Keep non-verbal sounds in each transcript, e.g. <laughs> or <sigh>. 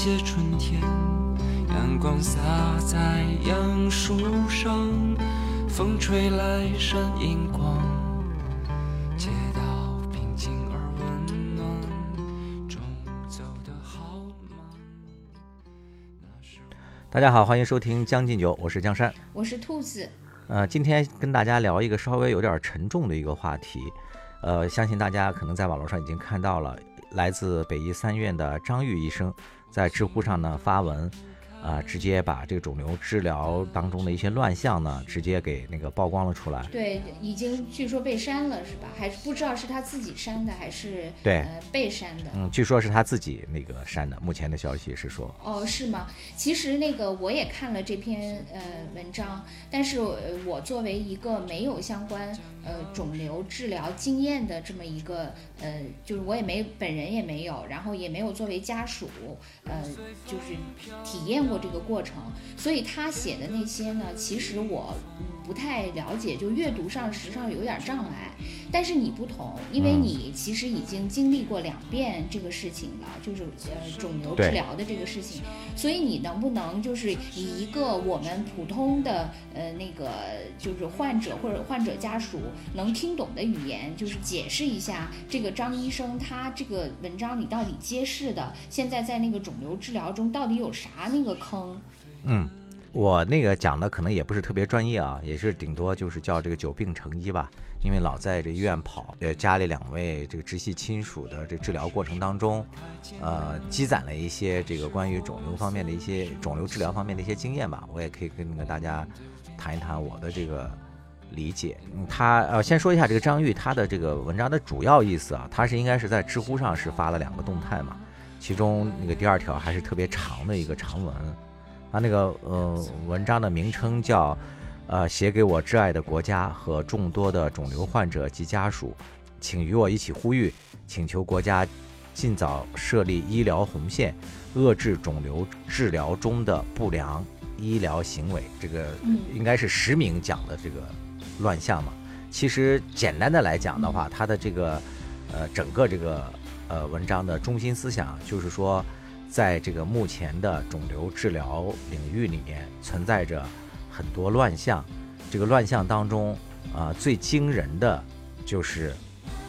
些春天，阳光洒在杨树上，风吹来闪银光，街道平静而温暖，钟走得好慢。大家好，欢迎收听《将进酒》，我是江山。我是兔子，呃，今天跟大家聊一个稍微有点沉重的一个话题。呃，相信大家可能在网络上已经看到了，来自北医三院的张玉医生在知乎上呢发文，啊、直接把这个肿瘤治疗当中的一些乱象呢，直接给那个曝光了出来。对，已经据说被删了是吧？还是不知道是他自己删的还是对呃被删的？嗯，据说是他自己那个删的，目前的消息是说，哦，是吗？其实那个我也看了这篇呃文章，但是呃我作为一个没有相关呃肿瘤治疗经验的这么一个呃，就是我也没本人也没有，然后也没有作为家属呃，就是体验过这个过程，所以他写的那些呢，其实我不太了解，就阅读上实际上有点障碍。但是你不同，因为嗯你其实已经经历过两遍这个事情了，就是呃肿瘤治疗的这个事情，所以你能不能就是以一个我们普通的呃那个就是患者或者患者家属能听懂的语言，就是解释一下这个张医生他这个文章里到底揭示的现在在那个肿瘤治疗中到底有啥那个坑？嗯，我那个讲的可能也不是特别专业啊，也是顶多就是叫这个久病成医吧。因为老在这医院跑，呃，家里两位这个直系亲属的这治疗过程当中，呃，积攒了一些这个关于肿瘤方面的一些肿瘤治疗方面的一些经验吧。我也可以跟那个大家谈一谈我的这个理解。嗯，他呃，先说一下这个张玉他的这个文章的主要意思啊，他是应该是在知乎上是发了两个动态嘛，其中那个第二条还是特别长的一个长文。他那个呃文章的名称叫呃写给我挚爱的国家和众多的肿瘤患者及家属，请与我一起呼吁，请求国家尽早设立医疗红线，遏制肿瘤治疗中的不良医疗行为。这个嗯应该是实名讲的这个乱象嘛。其实简单的来讲的话，它的这个呃整个这个呃文章的中心思想就是说，在这个目前的肿瘤治疗领域里面存在着很多乱象，这个乱象当中啊、最惊人的就是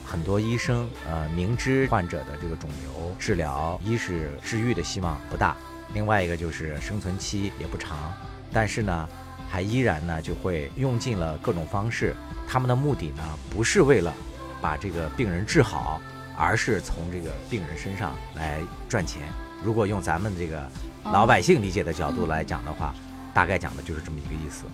很多医生呃明知患者的这个肿瘤治疗，一是治愈的希望不大，另外一个就是生存期也不长，但是呢，还依然呢就会用尽了各种方式，他们的目的呢不是为了把这个病人治好，而是从这个病人身上来赚钱。如果用咱们这个老百姓理解的角度来讲的话，大概讲的就是这么一个意思。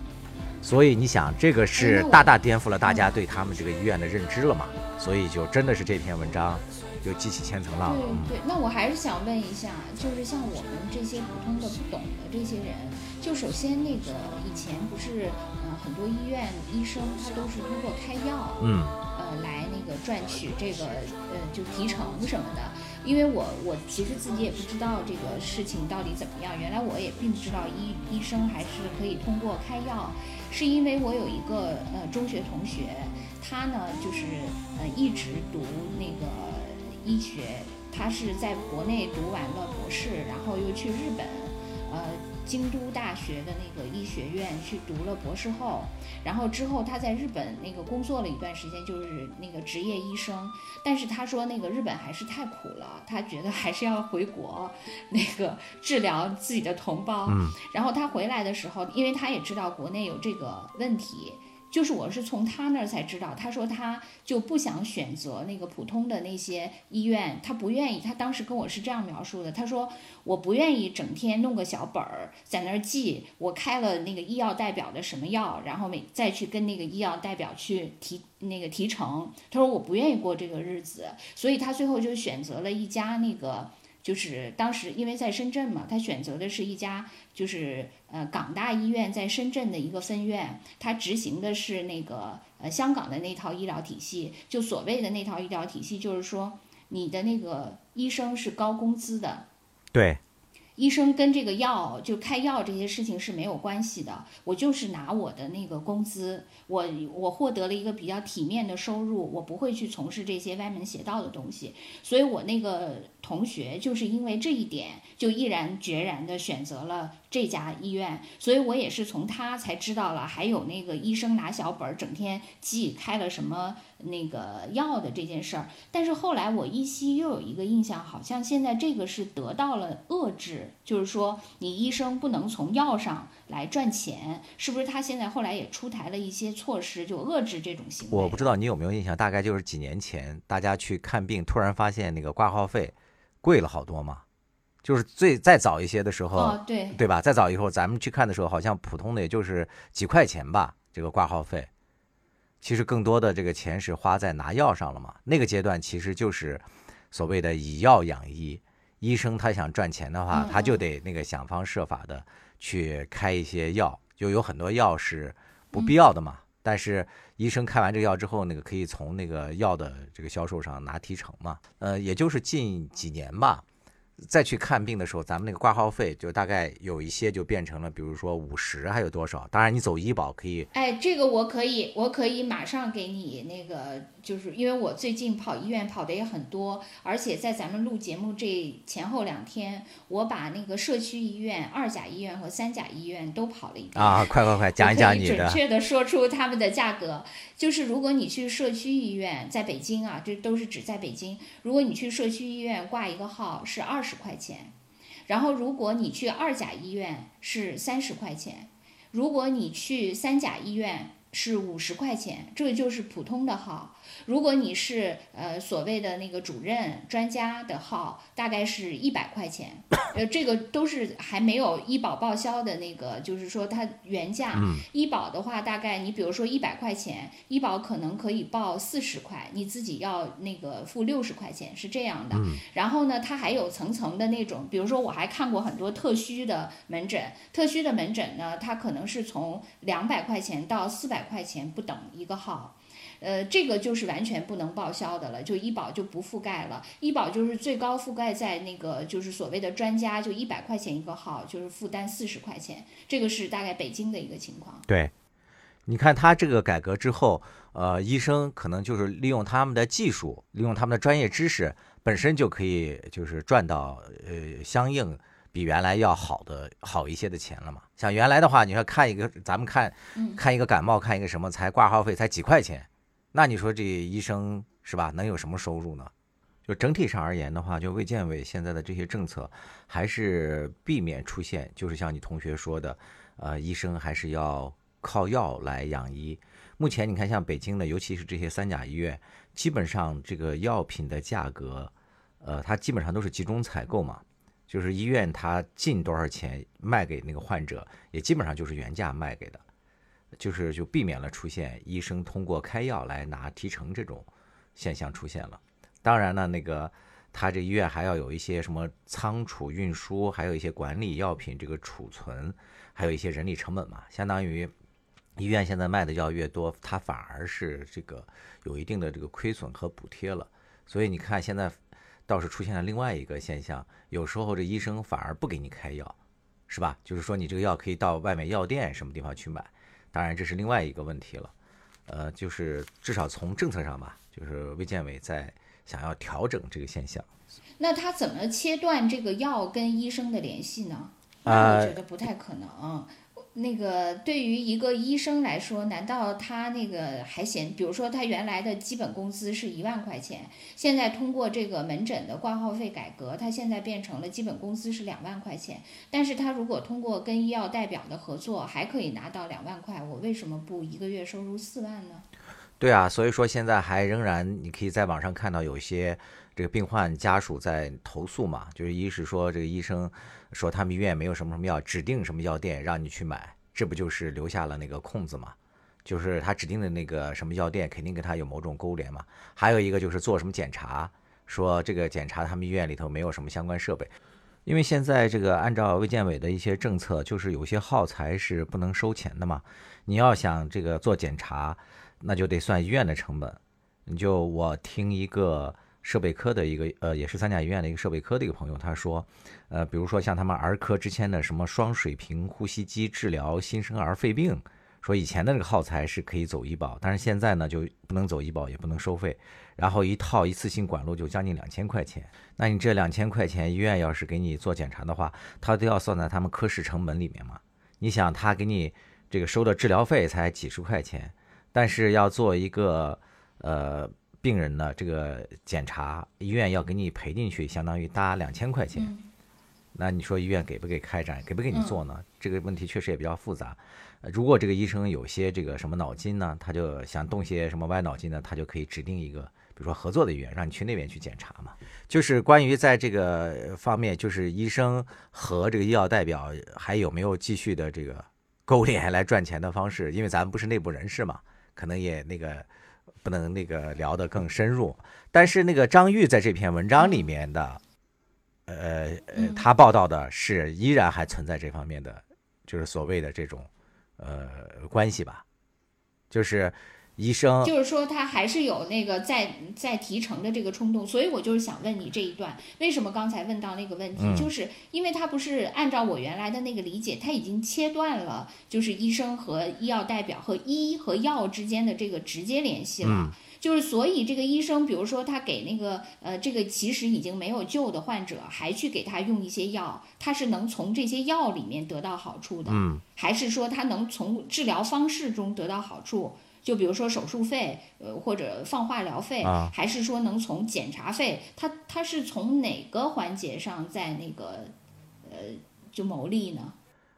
所以你想，这个是大大颠覆了大家对他们这个医院的认知了嘛？所以就真的是这篇文章就激起千层浪了。对，那我还是想问一下，就是像我们这些普通的不懂的这些人，就首先那个以前不是，呃，很多医院医生他都是通过开药，嗯呃，来那个赚取这个呃就提成什么的。因为我我其实自己也不知道这个事情到底怎么样，原来我也并不知道医医生还是可以通过开药，是因为我有一个呃中学同学，他呢就是呃一直读那个医学，他是在国内读完了博士，然后又去日本，呃京都大学的那个医学院去读了博士后，然后之后他在日本那个工作了一段时间，就是那个职业医生。但是他说那个日本还是太苦了，他觉得还是要回国，那个治疗自己的同胞。嗯然后他回来的时候，因为他也知道国内有这个问题。就是我是从他那儿才知道，他说他就不想选择那个普通的那些医院，他不愿意。他当时跟我是这样描述的，他说我不愿意整天弄个小本儿在那儿记我开了那个医药代表的什么药，然后每再去跟那个医药代表去提那个提成。他说我不愿意过这个日子，所以他最后就选择了一家那个。就是当时因为在深圳嘛，他选择的是一家就是呃港大医院在深圳的一个分院，他执行的是那个呃香港的那套医疗体系。就所谓的那套医疗体系，就是说你的那个医生是高工资的，对，医生跟这个药就开药这些事情是没有关系的，我就是拿我的那个工资，我我获得了一个比较体面的收入，我不会去从事这些歪门邪道的东西，所以我那个同学就是因为这一点就毅然决然的选择了这家医院，所以我也是从他才知道了还有那个医生拿小本儿整天记开了什么。那个药的这件事儿，但是后来我依稀又有一个印象，好像现在这个是得到了遏制，就是说你医生不能从药上来赚钱，是不是？他现在后来也出台了一些措施，就遏制这种行为。我不知道你有没有印象，大概就是几年前大家去看病，突然发现那个挂号费贵了好多嘛，就是最再早一些的时候，哦，对，对吧？再早以后咱们去看的时候，好像普通的也就是几块钱吧，这个挂号费。其实更多的这个钱是花在拿药上了嘛？那个阶段其实就是所谓的以药养医，医生他想赚钱的话，他就得那个想方设法的去开一些药，就有很多药是不必要的嘛。但是医生开完这个药之后，那个可以从那个药的这个销售上拿提成嘛。呃，也就是近几年吧。再去看病的时候，咱们那个挂号费就大概有一些就变成了，比如说五十还有多少？当然你走医保可以。哎，这个我可以，我可以马上给你那个。就是因为我最近跑医院跑的也很多，而且在咱们录节目这前后两天，我把那个社区医院、二甲医院和三甲医院都跑了一遍啊！快快快，<laughs> 讲一讲你的。准确的说出他们的价格，就是如果你去社区医院，在北京啊，这都是指在北京。如果你去社区医院挂一个号是二十块钱，然后如果你去二甲医院是三十块钱，如果你去三甲医院是五十块钱，这就是普通的号。如果你是呃所谓的那个主任专家的号，大概是一百块钱，呃，这个都是还没有医保报销的那个，就是说它原价。医保的话，大概你比如说一百块钱，医保可能可以报四十块，你自己要那个付六十块钱，是这样的。然后呢，它还有层层的那种，比如说我还看过很多特需的门诊，特需的门诊呢，它可能是从两百块钱到四百块钱不等一个号。呃，这个就是完全不能报销的了，就医保就不覆盖了。医保就是最高覆盖在那个就是所谓的专家，就一百块钱一个号，就是负担四十块钱。这个是大概北京的一个情况。对，你看他这个改革之后，呃，医生可能就是利用他们的技术，利用他们的专业知识，本身就可以就是赚到呃相应比原来要好的好一些的钱了嘛。像原来的话，你说看一个咱们看看一个感冒，看一个什么才挂号费才几块钱。那你说这医生是吧？能有什么收入呢？就整体上而言的话，就卫健委现在的这些政策，还是避免出现，就是像你同学说的，呃，医生还是要靠药来养医。目前你看，像北京的，尤其是这些三甲医院，基本上这个药品的价格，呃，它基本上都是集中采购嘛，就是医院它进多少钱卖给那个患者，也基本上就是原价卖给的。就是就避免了出现医生通过开药来拿提成这种现象出现了。当然呢，那个他这医院还要有一些什么仓储运输，还有一些管理药品这个储存，还有一些人力成本嘛。相当于医院现在卖的药越多，它反而是这个有一定的这个亏损和补贴了。所以你看现在倒是出现了另外一个现象，有时候这医生反而不给你开药，是吧？就是说你这个药可以到外面药店什么地方去买。当然，这是另外一个问题了，呃，就是至少从政策上吧，就是卫健委在想要调整这个现象。那他怎么切断这个药跟医生的联系呢？我觉得不太可能。那个对于一个医生来说，难道他那个还嫌？比如说他原来的基本工资是一万块钱，现在通过这个门诊的挂号费改革，他现在变成了基本工资是两万块钱。但是他如果通过跟医药代表的合作，还可以拿到两万块，我为什么不一个月收入四万呢？对啊，所以说现在还仍然，你可以在网上看到有一些这个病患家属在投诉嘛，就是一是说这个医生。说他们医院没有什么什么药，指定什么药店让你去买，这不就是留下了那个空子嘛？就是他指定的那个什么药店，肯定跟他有某种勾连嘛。还有一个就是做什么检查，说这个检查他们医院里头没有什么相关设备，因为现在这个按照卫健委的一些政策，就是有些耗材是不能收钱的嘛。你要想这个做检查，那就得算医院的成本。你就我听一个。设备科的一个呃，也是三甲医院的一个设备科的一个朋友，他说，呃，比如说像他们儿科之前的什么双水平呼吸机治疗新生儿肺病，说以前的那个耗材是可以走医保，但是现在呢就不能走医保，也不能收费，然后一套一次性管路就将近两千块钱，那你这两千块钱，医院要是给你做检查的话，他都要算在他们科室成本里面嘛？你想他给你这个收的治疗费才几十块钱，但是要做一个呃。病人呢这个检查，医院要给你赔进去，相当于搭两千块钱。那你说医院给不给开展，给不给你做呢？这个问题确实也比较复杂。如果这个医生有些这个什么脑筋呢，他就想动些什么歪脑筋呢，他就可以指定一个，比如说合作的医院，让你去那边去检查嘛。就是关于在这个方面，就是医生和这个医药代表还有没有继续的这个勾连来赚钱的方式？因为咱们不是内部人士嘛，可能也那个。不能那个聊得更深入，但是那个张玉在这篇文章里面的，呃呃，他报道的是依然还存在这方面的，就是所谓的这种呃关系吧，就是。医生。就是说，他还是有那个在在提成的这个冲动，所以我就是想问你这一段，为什么刚才问到那个问题，就是因为他不是按照我原来的那个理解，他已经切断了，就是医生和医药代表和医和药之间的这个直接联系了，就是所以这个医生，比如说他给那个呃这个其实已经没有救的患者，还去给他用一些药，他是能从这些药里面得到好处的，还是说他能从治疗方式中得到好处？就比如说手术费，呃，或者放化疗费，还是说能从检查费，他他是从哪个环节上在那个，呃，就牟利呢？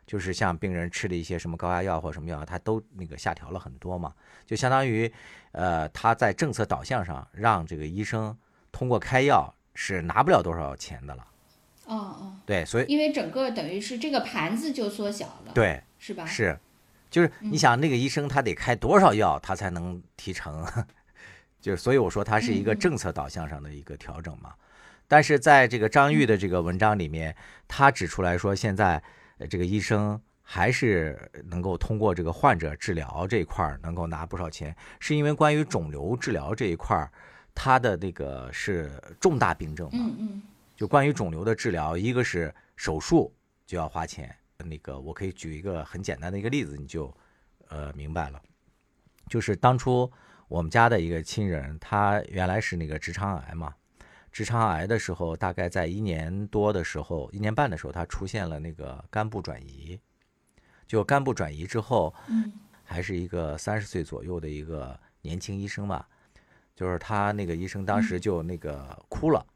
就是像病人吃的一些什么高压药或什么药，他都那个下调了很多嘛，就相当于，呃，他在政策导向上让这个医生通过开药是拿不了多少钱的了。哦哦，对，所以因为整个等于是这个盘子就缩小了，对，是吧？是。就是你想那个医生他得开多少药他才能提成，<laughs> 就所以我说他是一个政策导向上的一个调整嘛。但是在这个张玉的这个文章里面，他指出来说，现在这个医生还是能够通过这个患者治疗这一块能够拿不少钱，是因为关于肿瘤治疗这一块他的那个是重大病症嘛。就关于肿瘤的治疗，一个是手术就要花钱。那个，我可以举一个很简单的一个例子，你就，呃，明白了。就是当初我们家的一个亲人，他原来是那个直肠癌嘛，直肠癌的时候，大概在一年多的时候，一年半的时候，他出现了那个肝部转移。就肝部转移之后，嗯，还是一个三十岁左右的一个年轻医生吧，就是他那个医生当时就那个哭了。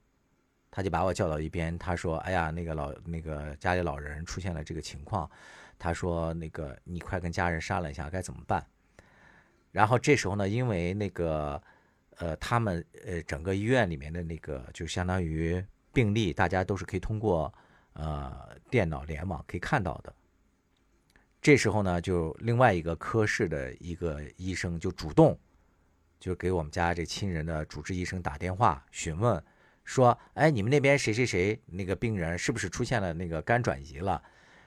他就把我叫到一边，他说：“哎呀，那个老那个家里老人出现了这个情况，他说那个你快跟家人商量一下该怎么办。”然后这时候呢，因为那个呃，他们呃整个医院里面的那个就相当于病例，大家都是可以通过呃电脑联网可以看到的。这时候呢，就另外一个科室的一个医生就主动就给我们家这亲人的主治医生打电话询问。说，哎，你们那边谁谁谁那个病人是不是出现了那个肝转移了？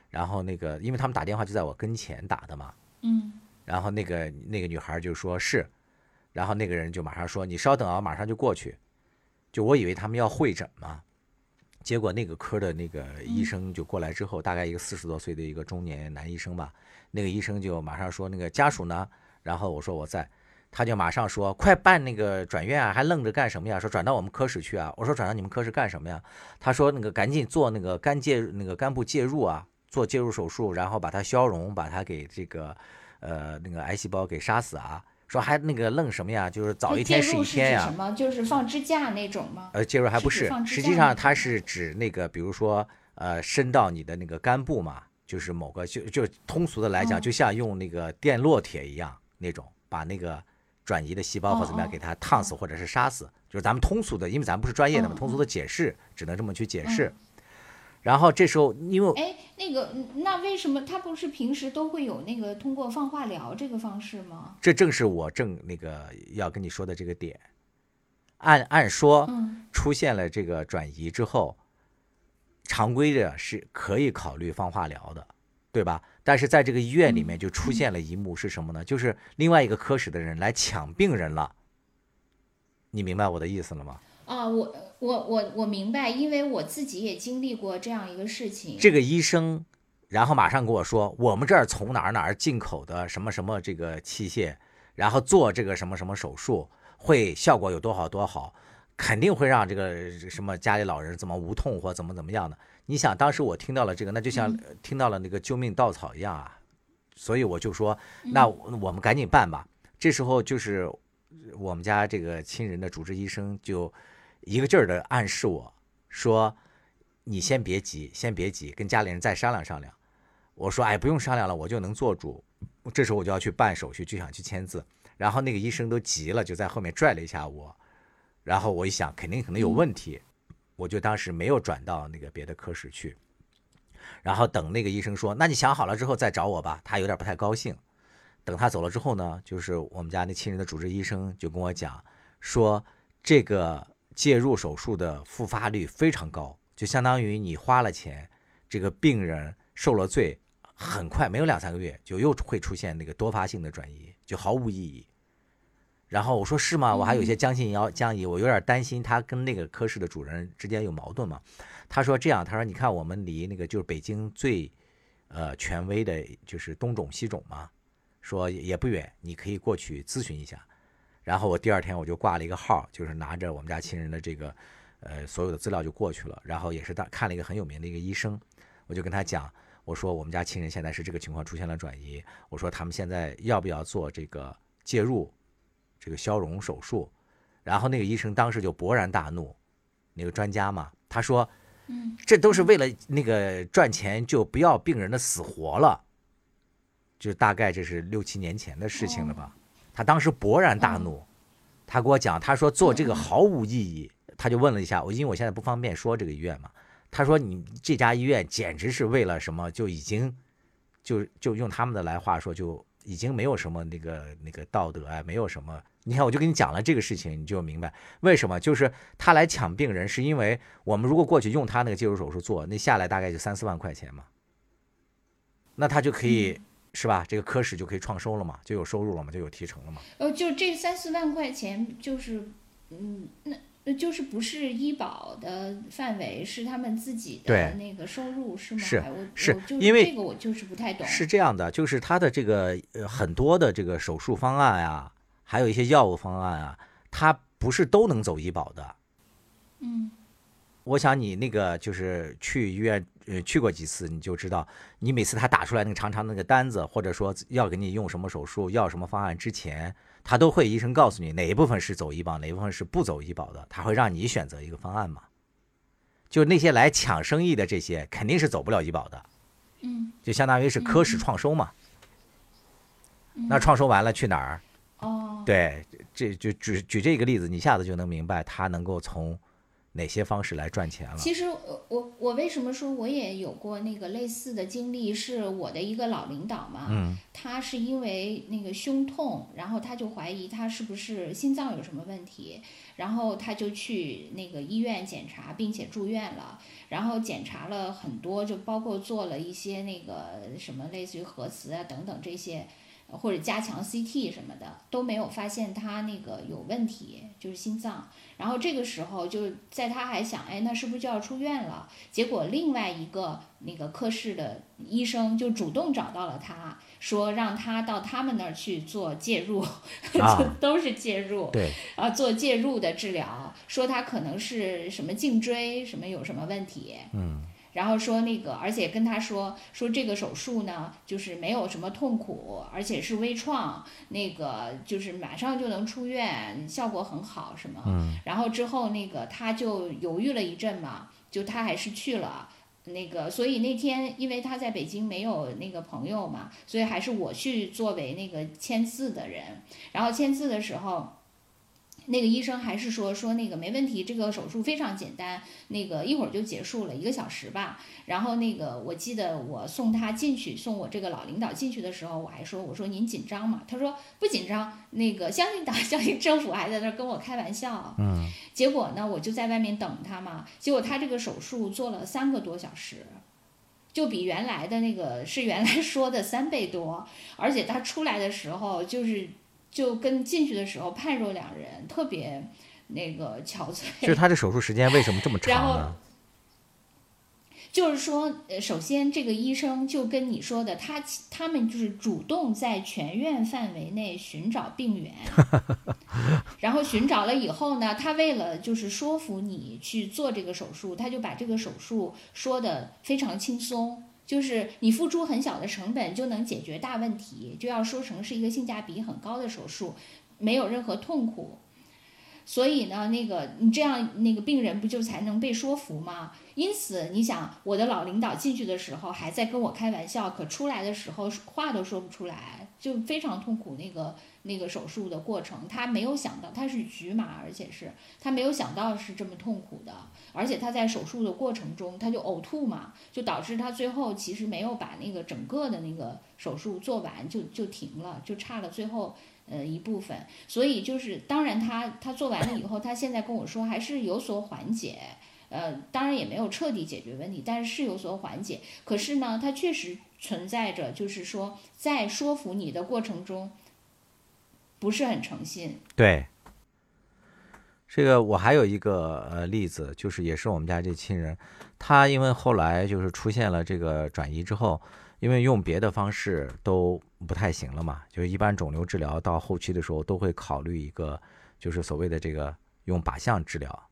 然后那个，因为他们打电话就在我跟前打的嘛，嗯，然后那个那个女孩就说是，然后那个人就马上说，你稍等啊，马上就过去。就我以为他们要会诊嘛，结果那个科的那个医生就过来之后，大概一个四十多岁的一个中年男医生吧，那个医生就马上说，那个家属呢？然后我说我在。他就马上说：“快办那个转院啊，还愣着干什么呀？说转到我们科室去啊。”我说：“转到你们科室干什么呀？”他说：“那个赶紧做那个肝介那个肝部介入啊，做介入手术，然后把它消融，把它给这个呃那个癌细胞给杀死啊。”说还那个愣什么呀？就是早一天是一天呀。什么？就是放支架那种吗？呃，介入还不是，实际上它是指那个，比如说呃，伸到你的那个肝部嘛，就是某个就就通俗的来讲，就像用那个电烙铁一样那种，把那个。转移的细胞或怎么样，给它烫死或者是杀死，就是咱们通俗的，因为咱们不是专业的嘛，通俗的解释只能这么去解释。然后这时候，因为哎，那个那为什么他不是平时都会有那个通过放化疗这个方式吗？这正是我正那个要跟你说的这个点。按按说，出现了这个转移之后，常规的是可以考虑放化疗的。对吧？但是在这个医院里面就出现了一幕是什么呢？就是另外一个科室的人来抢病人了。你明白我的意思了吗？啊，我我我我明白，因为我自己也经历过这样一个事情。这个医生，然后马上跟我说，我们这儿从哪儿哪儿进口的什么什么这个器械，然后做这个什么什么手术，会效果有多好多好，肯定会让这个什么家里老人怎么无痛或怎么怎么样的。你想，当时我听到了这个，那就像听到了那个救命稻草一样啊，所以我就说，那我们赶紧办吧。这时候就是我们家这个亲人的主治医生就。一个劲儿的暗示我说：“你先别急，先别急，跟家里人再商量商量。”我说：“哎，不用商量了，我就能做主。”这时候我就要去办手续，就想去签字。然后那个医生都急了，就在后面拽了一下我。然后我一想，肯定可能有问题，我就当时没有转到那个别的科室去。然后等那个医生说：“那你想好了之后再找我吧。”他有点不太高兴。等他走了之后呢，就是我们家那亲人的主治医生就跟我讲说：“这个。”介入手术的复发率非常高，就相当于你花了钱，这个病人受了罪，很快没有两三个月就又会出现那个多发性的转移，就毫无意义。然后我说是吗？我还有些将信要将疑，我有点担心他跟那个科室的主任之间有矛盾嘛。他说这样，他说你看我们离那个就是北京最，呃权威的就是东肿西肿嘛，说也不远，你可以过去咨询一下。然后我第二天我就挂了一个号，就是拿着我们家亲人的这个，呃，所有的资料就过去了。然后也是当看了一个很有名的一个医生，我就跟他讲，我说我们家亲人现在是这个情况出现了转移，我说他们现在要不要做这个介入，这个消融手术？然后那个医生当时就勃然大怒，那个专家嘛，他说，嗯，这都是为了那个赚钱，就不要病人的死活了。就大概这是六七年前的事情了吧。他当时勃然大怒，他给我讲，他说做这个毫无意义。他就问了一下我，因为我现在不方便说这个医院嘛。他说你这家医院简直是为了什么，就已经就就用他们的来话说，就已经没有什么那个那个道德啊，没有什么。你看，我就跟你讲了这个事情，你就明白为什么，就是他来抢病人，是因为我们如果过去用他那个介入手术做，那下来大概就三四万块钱嘛，那他就可以。是吧？这个科室就可以创收了嘛，就有收入了嘛，就有提成了嘛。呃，就这三四万块钱，就是，嗯，那那就是不是医保的范围，是他们自己的那个收入是吗？是是，因为这个我就是不太懂。是这样的，就是他的这个呃很多的这个手术方案呀，还有一些药物方案啊，它不是都能走医保的。嗯。我想你那个就是去医院，呃，去过几次，你就知道，你每次他打出来那个长长那个单子，或者说要给你用什么手术，要什么方案之前，他都会医生告诉你哪一部分是走医保，哪一部分是不走医保的，他会让你选择一个方案嘛。就那些来抢生意的这些，肯定是走不了医保的。嗯。就相当于是科室创收嘛。那创收完了去哪儿？哦。对，这就举举这个例子，你一下子就能明白他能够从。哪些方式来赚钱了？其实，我我为什么说我也有过那个类似的经历？是我的一个老领导嘛，嗯，他是因为那个胸痛，然后他就怀疑他是不是心脏有什么问题，然后他就去那个医院检查，并且住院了，然后检查了很多，就包括做了一些那个什么类似于核磁啊等等这些。或者加强 CT 什么的都没有发现他那个有问题，就是心脏。然后这个时候就在他还想，哎，那是不是就要出院了？结果另外一个那个科室的医生就主动找到了他，说让他到他们那儿去做介入，就 <laughs> 都是介入，对，啊，做介入的治疗，说他可能是什么颈椎什么有什么问题，嗯。然后说那个，而且跟他说说这个手术呢，就是没有什么痛苦，而且是微创，那个就是马上就能出院，效果很好，什么？嗯。然后之后那个他就犹豫了一阵嘛，就他还是去了那个，所以那天因为他在北京没有那个朋友嘛，所以还是我去作为那个签字的人，然后签字的时候。那个医生还是说说那个没问题，这个手术非常简单，那个一会儿就结束了，一个小时吧。然后那个我记得我送他进去，送我这个老领导进去的时候，我还说我说您紧张吗？他说不紧张，那个相信党，<laughs> 相信政府，还在那跟我开玩笑。嗯。结果呢，我就在外面等他嘛。结果他这个手术做了三个多小时，就比原来的那个是原来说的三倍多，而且他出来的时候就是。就跟进去的时候判若两人，特别那个憔悴。<laughs> 就是他这手术时间为什么这么然后长呢？就是说，呃，首先这个医生就跟你说的，他他们就是主动在全院范围内寻找病源，<laughs> 然后寻找了以后呢，他为了就是说服你去做这个手术，他就把这个手术说的非常轻松，就是你付出很小的成本就能解决大问题，就要说成是一个性价比很高的手术，没有任何痛苦。所以呢，那个你这样，那个病人不就才能被说服吗？因此，你想，我的老领导进去的时候还在跟我开玩笑，可出来的时候话都说不出来，就非常痛苦。那个那个手术的过程，他没有想到他是局麻，而且是他没有想到是这么痛苦的，而且他在手术的过程中他就呕吐嘛，就导致他最后其实没有把那个整个的那个手术做完，就就停了，就差了最后。呃，一部分，所以就是，当然他他做完了以后，他现在跟我说还是有所缓解，呃，当然也没有彻底解决问题，但是是有所缓解。可是呢，他确实存在着，就是说在说服你的过程中不是很诚信。对，这个我还有一个呃例子，就是也是我们家这亲人，他因为后来就是出现了这个转移之后，因为用别的方式都不太行了嘛，就是一般肿瘤治疗到后期的时候都会考虑一个，就是所谓的这个用靶向治疗，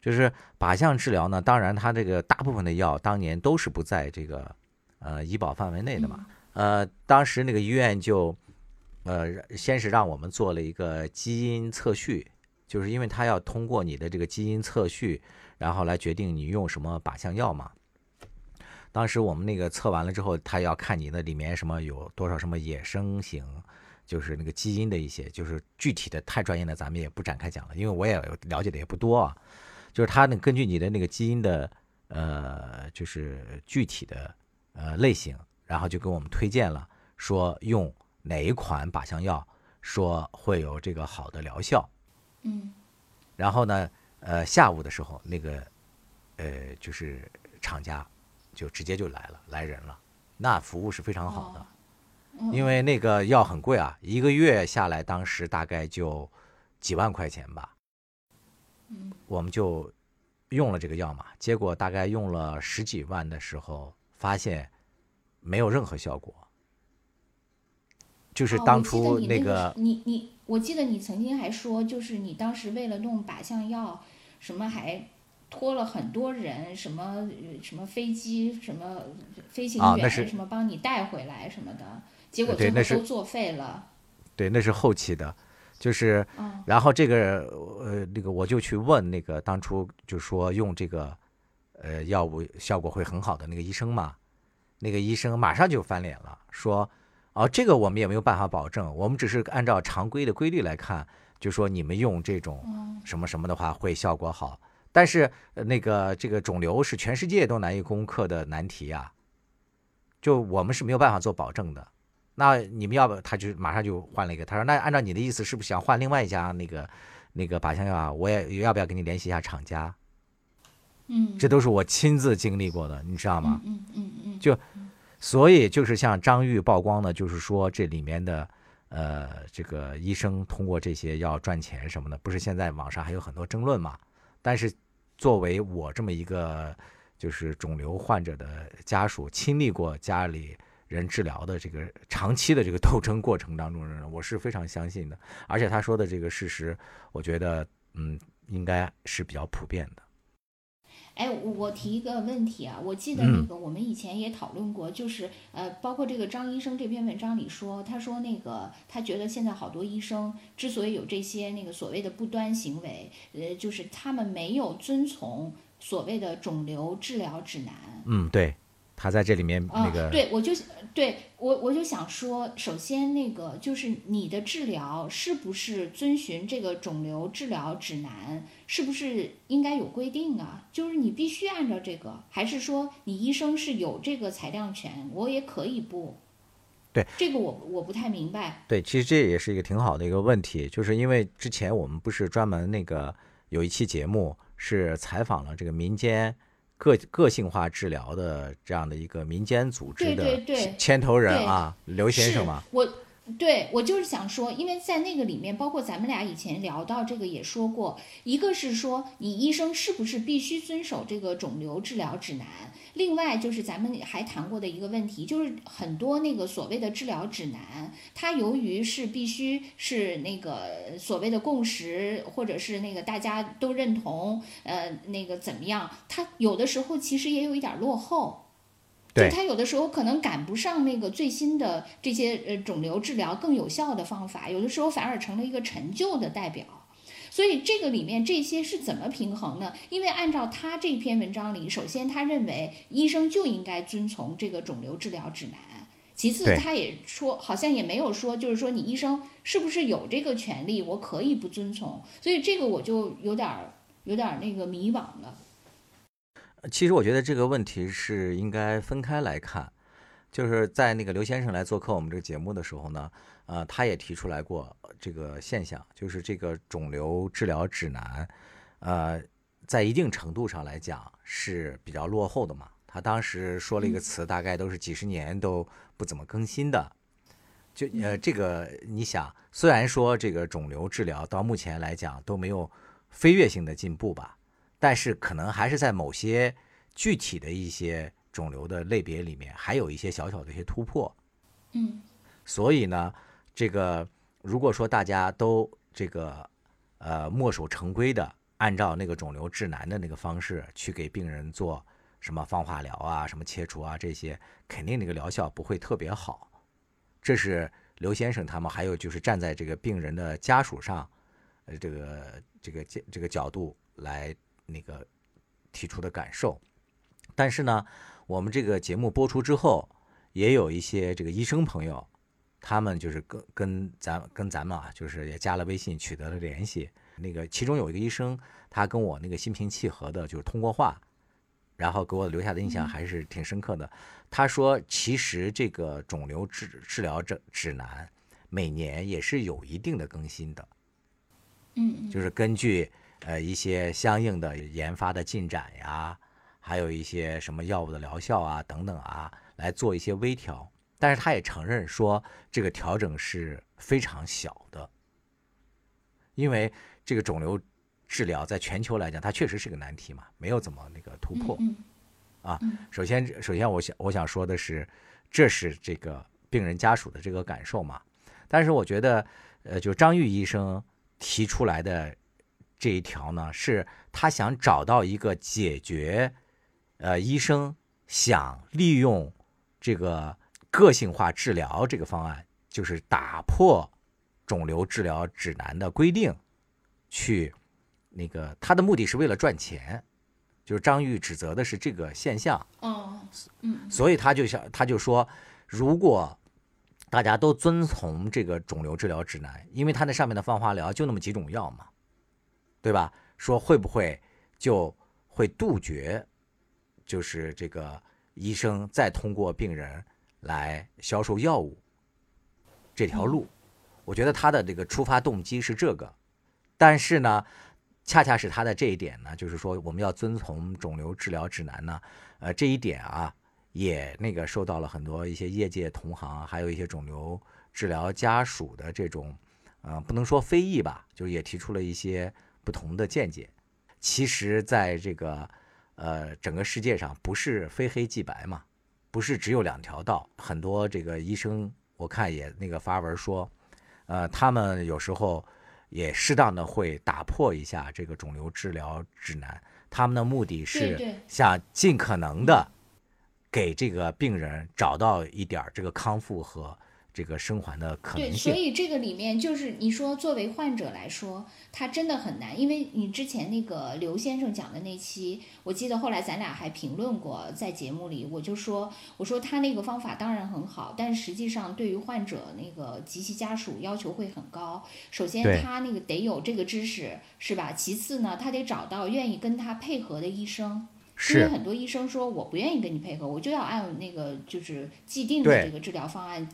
就是靶向治疗呢，当然它这个大部分的药当年都是不在这个呃医保范围内的嘛，呃，当时那个医院就呃先是让我们做了一个基因测序。就是因为他要通过你的这个基因测序，然后来决定你用什么靶向药嘛。当时我们那个测完了之后，他要看你的里面什么有多少什么野生型，就是那个基因的一些，就是具体的太专业的咱们也不展开讲了，因为我也了解的也不多啊。就是他那根据你的那个基因的呃，就是具体的呃类型，然后就给我们推荐了，说用哪一款靶向药，说会有这个好的疗效。嗯，然后呢，呃，下午的时候，那个，呃，就是厂家就直接就来了，来人了，那服务是非常好的，哦。因为那个药很贵啊，一个月下来，当时大概就几万块钱吧，嗯，我们就用了这个药嘛，结果大概用了十几万的时候，发现没有任何效果，就是哦当初那个你你，我记得你曾经还说，就是你当时为了弄靶向药，什么还拖了很多人，什么呃什么飞机，什么飞行员，啊什么帮你带回来什么的，结果最后都作废了。对，那是后期的，就是嗯然后这个呃，那个我就去问那个当初就说用这个呃药物效果会很好的那个医生嘛，那个医生马上就翻脸了，说哦，这个我们也没有办法保证，我们只是按照常规的规律来看，就说你们用这种嗯什么什么的话会效果好，但是呃那个这个肿瘤是全世界都难以攻克的难题啊、就我们是没有办法做保证的。那你们要不，他就马上就换了一个。他说：“那按照你的意思，是不是想换另外一家那个那个靶向药啊？我也要不要跟你联系一下厂家？嗯，这都是我亲自经历过的，你知道吗？嗯嗯嗯就所以就是像张玉曝光的，就是说这里面的呃这个医生通过这些要赚钱什么的，不是现在网上还有很多争论嘛？但是作为我这么一个就是肿瘤患者的家属，亲历过家里人治疗的这个长期的这个斗争过程当中的人，我是非常相信的。而且他说的这个事实，我觉得嗯应该是比较普遍的。哎，我我提一个问题啊，我记得嗯那个我们以前也讨论过，就是呃，包括这个张医生这篇文章里说，他说那个他觉得现在好多医生之所以有这些那个所谓的不端行为，呃，就是他们没有遵从所谓的肿瘤治疗指南。嗯，对，他在这里面那个、啊、对我就对我我就想说，首先那个就是你的治疗是不是遵循这个肿瘤治疗指南，是不是应该有规定啊？就是你必须按照这个，还是说你医生是有这个裁量权，我也可以不？对这个我我不太明白。对，其实这也是一个挺好的一个问题，就是因为之前我们不是专门那个有一期节目是采访了这个民间个个性化治疗的这样的一个民间组织的牵头人对啊，刘先生嘛，我对我就是想说，因为在那个里面，包括咱们俩以前聊到这个也说过，一个是说你医生是不是必须遵守这个肿瘤治疗指南，另外就是咱们还谈过的一个问题，就是很多那个所谓的治疗指南，它由于是必须是那个所谓的共识，或者是那个大家都认同，呃，那个怎么样，它有的时候其实也有一点落后。就对他有的时候可能赶不上那个最新的这些呃肿瘤治疗更有效的方法，有的时候反而成了一个陈旧的代表。所以这个里面这些是怎么平衡呢？因为按照他这篇文章里，首先他认为医生就应该遵从这个肿瘤治疗指南，其次他也说好像也没有说，就是说你医生是不是有这个权利，我可以不遵从。所以这个我就有点儿有点儿那个迷惘了。其实我觉得这个问题是应该分开来看，就是在那个刘先生来做客我们这个节目的时候呢，呃，他也提出来过这个现象，就是这个肿瘤治疗指南，呃，在一定程度上来讲是比较落后的嘛。他当时说了一个词，大概都是几十年都不怎么更新的。就呃，这个你想，虽然说这个肿瘤治疗到目前来讲都没有飞跃性的进步吧，但是可能还是在某些具体的一些肿瘤的类别里面，还有一些小小的一些突破。嗯所以呢，这个如果说大家都这个呃墨守成规的按照那个肿瘤指南的那个方式去给病人做什么放化疗啊、什么切除啊这些，肯定那个疗效不会特别好。这是刘先生他们，还有就是站在这个病人的家属上，呃，这个这个这这个角度来那个提出的感受。但是呢，我们这个节目播出之后，也有一些这个医生朋友，他们就是跟跟咱跟咱们啊，就是也加了微信，取得了联系。那个其中有一个医生，他跟我那个心平气和的，就是通过话，然后给我留下的印象还是挺深刻的。他说，其实这个肿瘤治治疗指指南每年也是有一定的更新的，嗯就是根据呃一些相应的研发的进展呀，还有一些什么药物的疗效啊等等啊，来做一些微调。但是他也承认说，这个调整是非常小的，因为这个肿瘤治疗在全球来讲，它确实是个难题嘛，没有怎么那个突破。嗯啊，首先，首先我想我想说的是，这是这个病人家属的这个感受嘛。但是我觉得，呃，就张玉医生提出来的这一条呢，是他想找到一个解决，呃，医生想利用这个个性化治疗这个方案，就是打破肿瘤治疗指南的规定，去那个他的目的是为了赚钱。就是张玉指责的是这个现象，哦嗯所以他就想，他就说，如果大家都遵从这个肿瘤治疗指南，因为他那上面的放化疗就那么几种药嘛，对吧？说会不会就会杜绝，就是这个医生再通过病人来销售药物这条路？我觉得他的这个出发动机是这个，但是呢。恰恰是他的这一点呢，就是说我们要遵从肿瘤治疗指南呢，呃，这一点啊，也那个受到了很多一些业界同行，还有一些肿瘤治疗家属的这种，呃，不能说非议吧，就是也提出了一些不同的见解。其实，在这个呃整个世界上，不是非黑即白嘛，不是只有两条道。很多这个医生，我看也那个发文说，呃，他们有时候。也适当的会打破一下这个肿瘤治疗指南，他们的目的是想尽可能的给这个病人找到一点这个康复和这个生还的可能对，所以这个里面就是你说作为患者来说，他真的很难，因为你之前那个刘先生讲的那期，我记得后来咱俩还评论过，在节目里我就说，我说他那个方法当然很好，但实际上对于患者那个及其家属要求会很高。首先他那个得有这个知识，是吧？其次呢，他得找到愿意跟他配合的医生。因为很多医生说我不愿意跟你配合，我就要按那个就是既定的这个治疗方案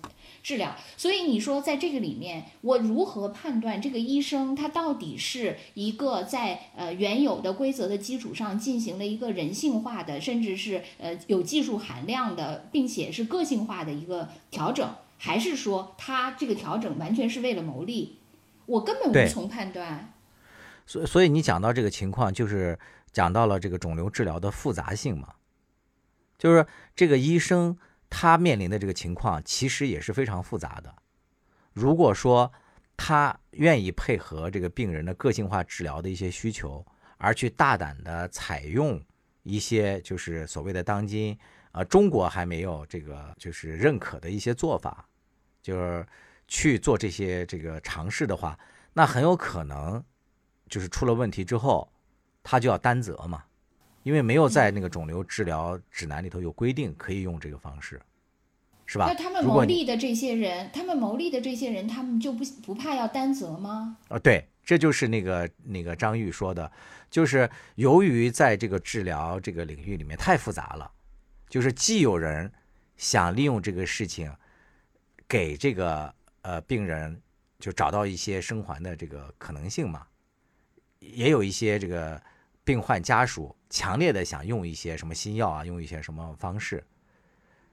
治疗。所以你说在这个里面，我如何判断这个医生他到底是一个在呃原有的规则的基础上进行了一个人性化的，甚至是呃有技术含量的，并且是个性化的一个调整，还是说他这个调整完全是为了牟利？我根本无从判断。所所以你讲到这个情况，就是讲到了这个肿瘤治疗的复杂性嘛，就是这个医生他面临的这个情况其实也是非常复杂的。如果说他愿意配合这个病人的个性化治疗的一些需求，而去大胆的采用一些就是所谓的当今呃中国还没有这个就是认可的一些做法，就是去做这些这个尝试的话，那很有可能就是出了问题之后，他就要担责嘛，因为没有在那个肿瘤治疗指南里头有规定可以用这个方式，是吧？那他们牟利的这些人，他们牟利的这些人，他们就不不怕要担责吗？啊，对，这就是那个那个张玉说的，就是由于在这个治疗这个领域里面太复杂了，就是既有人想利用这个事情给这个呃病人就找到一些生还的这个可能性嘛，也有一些这个病患家属强烈的想用一些什么新药啊，用一些什么方式，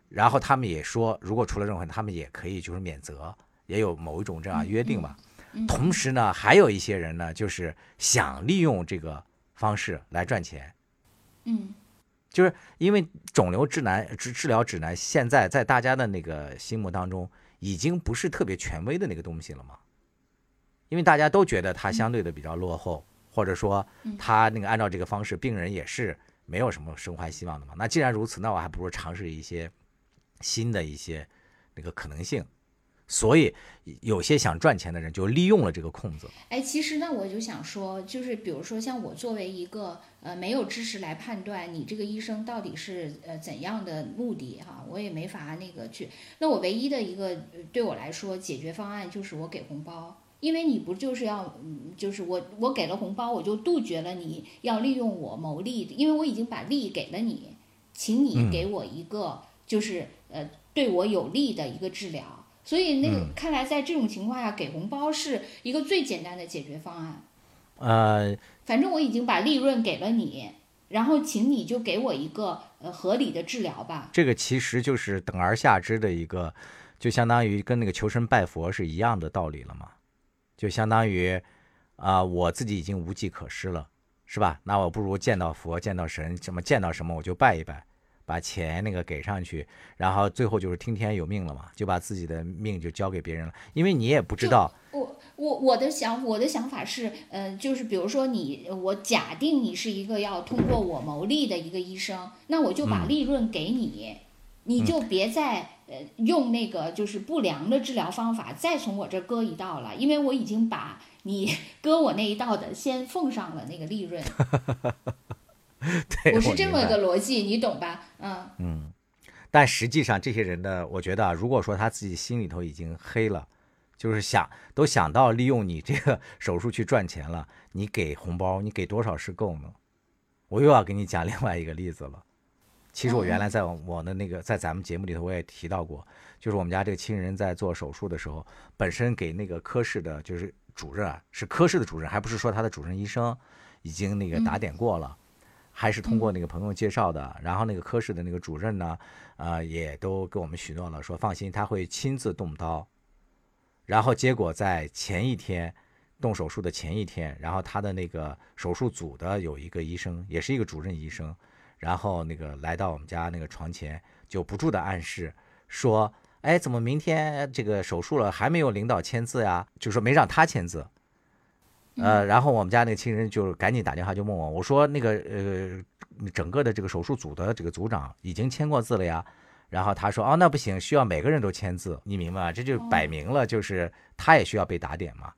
然后他们也说，如果出了任何他们也可以就是免责，也有某一种这样约定嘛。嗯。同时呢，还有一些人呢，就是想利用这个方式来赚钱，嗯。就是因为肿瘤指南治治疗指南现在在大家的那个心目当中，已经不是特别权威的那个东西了嘛，因为大家都觉得它相对的比较落后，或者说他那个按照这个方式，病人也是没有什么生还希望的嘛。那既然如此，那我还不如尝试一些新的一些那个可能性。所以有些想赚钱的人就利用了这个空子。哎，其实呢，我就想说，就是比如说像我作为一个呃没有知识来判断你这个医生到底是呃怎样的目的哈，我也没法那个去。那我唯一的一个呃对我来说解决方案就是我给红包，因为你不就是要嗯，就是我我给了红包，我就杜绝了你要利用我谋利，因为我已经把利给了你，请你嗯给我一个就是呃对我有利的一个治疗。所以那个嗯看来，在这种情况下，给红包是一个最简单的解决方案。呃，反正我已经把利润给了你，然后请你就给我一个呃合理的治疗吧。这个其实就是等而下之的一个，就相当于跟那个求神拜佛是一样的道理了嘛，就相当于啊、我自己已经无计可施了，是吧？那我不如见到佛、见到神，什么见到什么我就拜一拜，把钱那个给上去，然后最后就是听天由命了嘛，就把自己的命就交给别人了，因为你也不知道，我我我的想我的想法是，呃，就是比如说你，我假定你是一个要通过我牟利的一个医生，那我就把利润给你，你就别再呃用那个就是不良的治疗方法再从我这儿割一道了，因为我已经把你 <laughs> 割我那一道的先奉上了那个利润，<laughs> 对，我是这么个逻辑，你懂吧？嗯。嗯，但实际上这些人的，我觉得啊，如果说他自己心里头已经黑了，就是想都想到利用你这个 <laughs> 手术去赚钱了，你给红包，你给多少是够呢？我又要给你讲另外一个例子了。其实我原来在我我的那个在咱们节目里头我也提到过，就是我们家这个亲人在做手术的时候，本身给那个科室的就是主任啊，是科室的主任，还不是说他的主任医生已经那个打点过了。还是通过那个朋友介绍的，然后那个科室的那个主任呢，呃，也都给我们许诺了，说放心，他会亲自动刀。然后结果在前一天动手术的前一天，然后他的那个手术组的有一个医生，也是一个主任医生，然后那个来到我们家那个床前，就不住的暗示说，哎，怎么明天这个手术了还没有领导签字呀？就说没让他签字。呃，然后我们家那个亲人就赶紧打电话就问我，我说那个呃，整个的这个手术组的这个组长已经签过字了呀。然后他说，哦，那不行，需要每个人都签字，你明白吗？这就摆明了就是他也需要被打点嘛。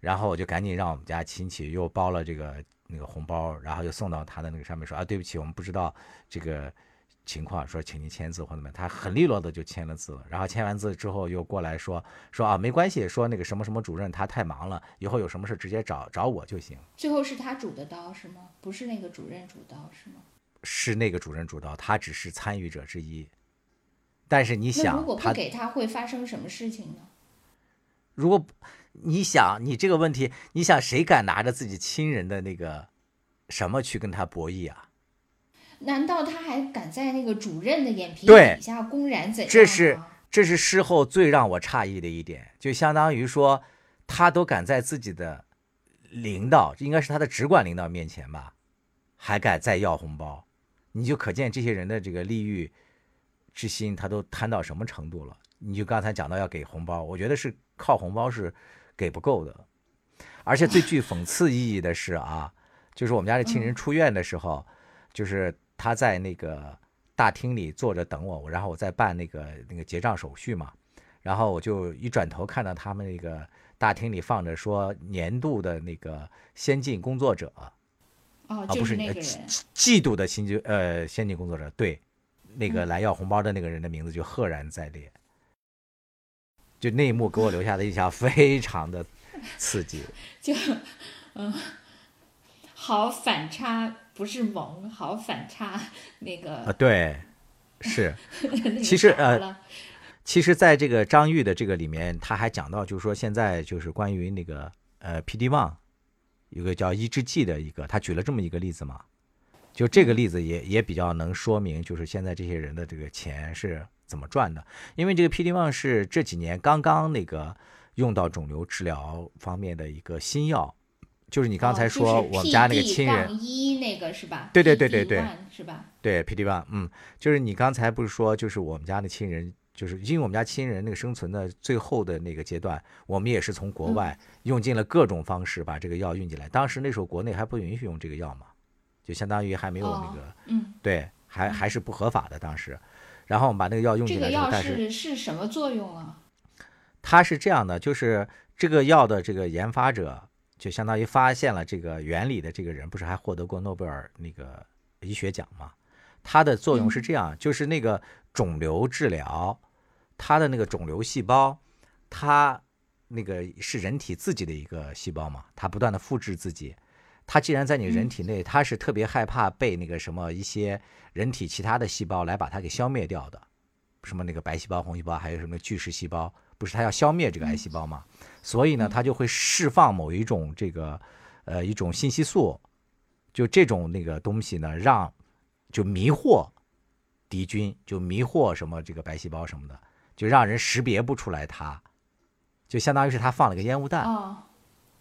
然后我就赶紧让我们家亲戚又包了这个那个红包，然后就送到他的那个上面说啊，对不起，我们不知道这个情况，说请您签字或怎么样。他很利落的就签了字了，然后签完字之后又过来说说啊，没关系，说那个什么什么主任他太忙了，以后有什么事直接找找我就行。最后是他主的刀是吗？不是那个主任主刀是吗？是那个主任主刀，他只是参与者之一。但是你想如果不给他会发生什么事情呢？如果你想你这个问题，你想谁敢拿着自己亲人的那个什么去跟他博弈啊？难道他还敢在那个主任的眼皮底下公然怎样？这是这是事后最让我诧异的一点，就相当于说，他都敢在自己的领导，应该是他的直管领导面前吧，还敢再要红包，你就可见这些人的这个利欲之心，他都贪到什么程度了。你就刚才讲到要给红包，我觉得是靠红包是给不够的，而且最具讽刺意义的是啊，就是我们家这亲人出院的时候，就是他在那个大厅里坐着等我，然后我在办那个那个结账手续嘛，然后我就一转头看到他们那个大厅里放着说年度的那个先进工作者，哦，啊，就不是呃那个人，季度的新就呃先进工作者，对，那个来要红包的那个人的名字就赫然在列，就那一幕给我留下的印象非常的刺激。<laughs> 就嗯，好反差，不是萌，好反差那啊，个。对，是。<laughs> 其实呃其实，在这个张玉的这个里面，他还讲到，就是说现在就是关于那个呃 PD One 有个叫抑制剂的一个，他举了这么一个例子嘛，就这个例子也也比较能说明，就是现在这些人的这个钱是怎么赚的。因为这个 PD One 是这几年刚刚那个用到肿瘤治疗方面的一个新药，就是你刚才哦说我们家那个亲人，杠一那个是吧？对对对对对 PD1 是吧？对 PD One，嗯，就是你刚才不是说，就是我们家的亲人，就是因为我们家亲人那个生存的最后的那个阶段，我们也是从国外用尽了各种方式把这个药运进来。当时那时候国内还不允许用这个药嘛，就相当于还没有那个、哦嗯，对，还还是不合法的当时。然后我们把那个药用这个进来之后，药但是是是什么作用啊？它是这样的，就是这个药的这个研发者，就相当于发现了这个原理的这个人，不是还获得过诺贝尔那个医学奖吗？它的作用是这样，就是那个肿瘤治疗，它的那个肿瘤细胞，它那个是人体自己的一个细胞嘛，它不断的复制自己。它既然在你人体内，它是特别害怕被那个什么一些人体其他的细胞来把它给消灭掉的，什么那个白细胞、红细胞，还有什么巨噬细胞，不是它要消灭这个癌细胞吗？所以呢，它就会释放某一种这个呃一种信息素，就这种那个东西呢，让就迷惑敌军，就迷惑什么这个白细胞什么的，就让人识别不出来它，就相当于是它放了个烟雾弹。哦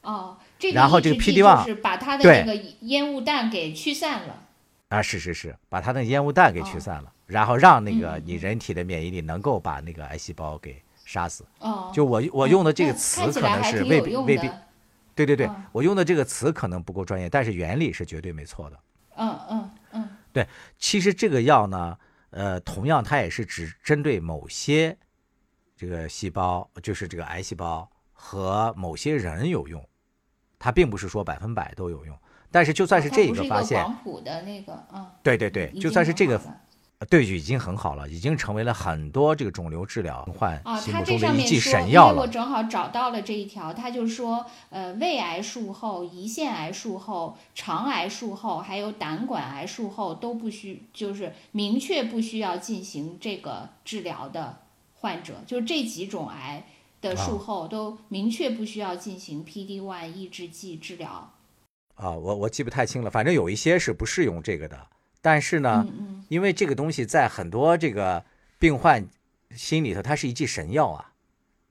哦，这个然后这个抑制剂 PD-1 就是把它的对那个烟雾弹给驱散了。啊，是是是，把它那个烟雾弹给驱哦散了，然后让那个嗯你人体的免疫力能够把那个癌细胞给杀死。哦，就我我用的这个词可能是未必未必，对对对嗯，我用的这个词可能不够专业，但是原理是绝对没错的。嗯嗯嗯对其实这个药呢，呃，同样它也是只针对某些这个细胞，就是这个癌细胞和某些人有用，它并不是说百分百都有用。但是就算是这哦它不是一发现，广谱的那个，嗯，对对对，就算是这个对，已经很好了，已经成为了很多这个肿瘤治疗患啊，心它这上目中的一剂面说，因神药了。我正好找到了这一条，它就说，呃，胃癌术后、胰腺癌术后、肠癌术后，还有胆管癌术后都不需，就是明确不需要进行这个治疗的患者，就是这几种癌的术啊后都明确不需要进行 PD-1 抑制剂治疗。啊，我我记不太清了，反正有一些是不适用这个的。但是呢，嗯嗯，因为这个东西在很多这个病患心里头，它是一剂神药啊，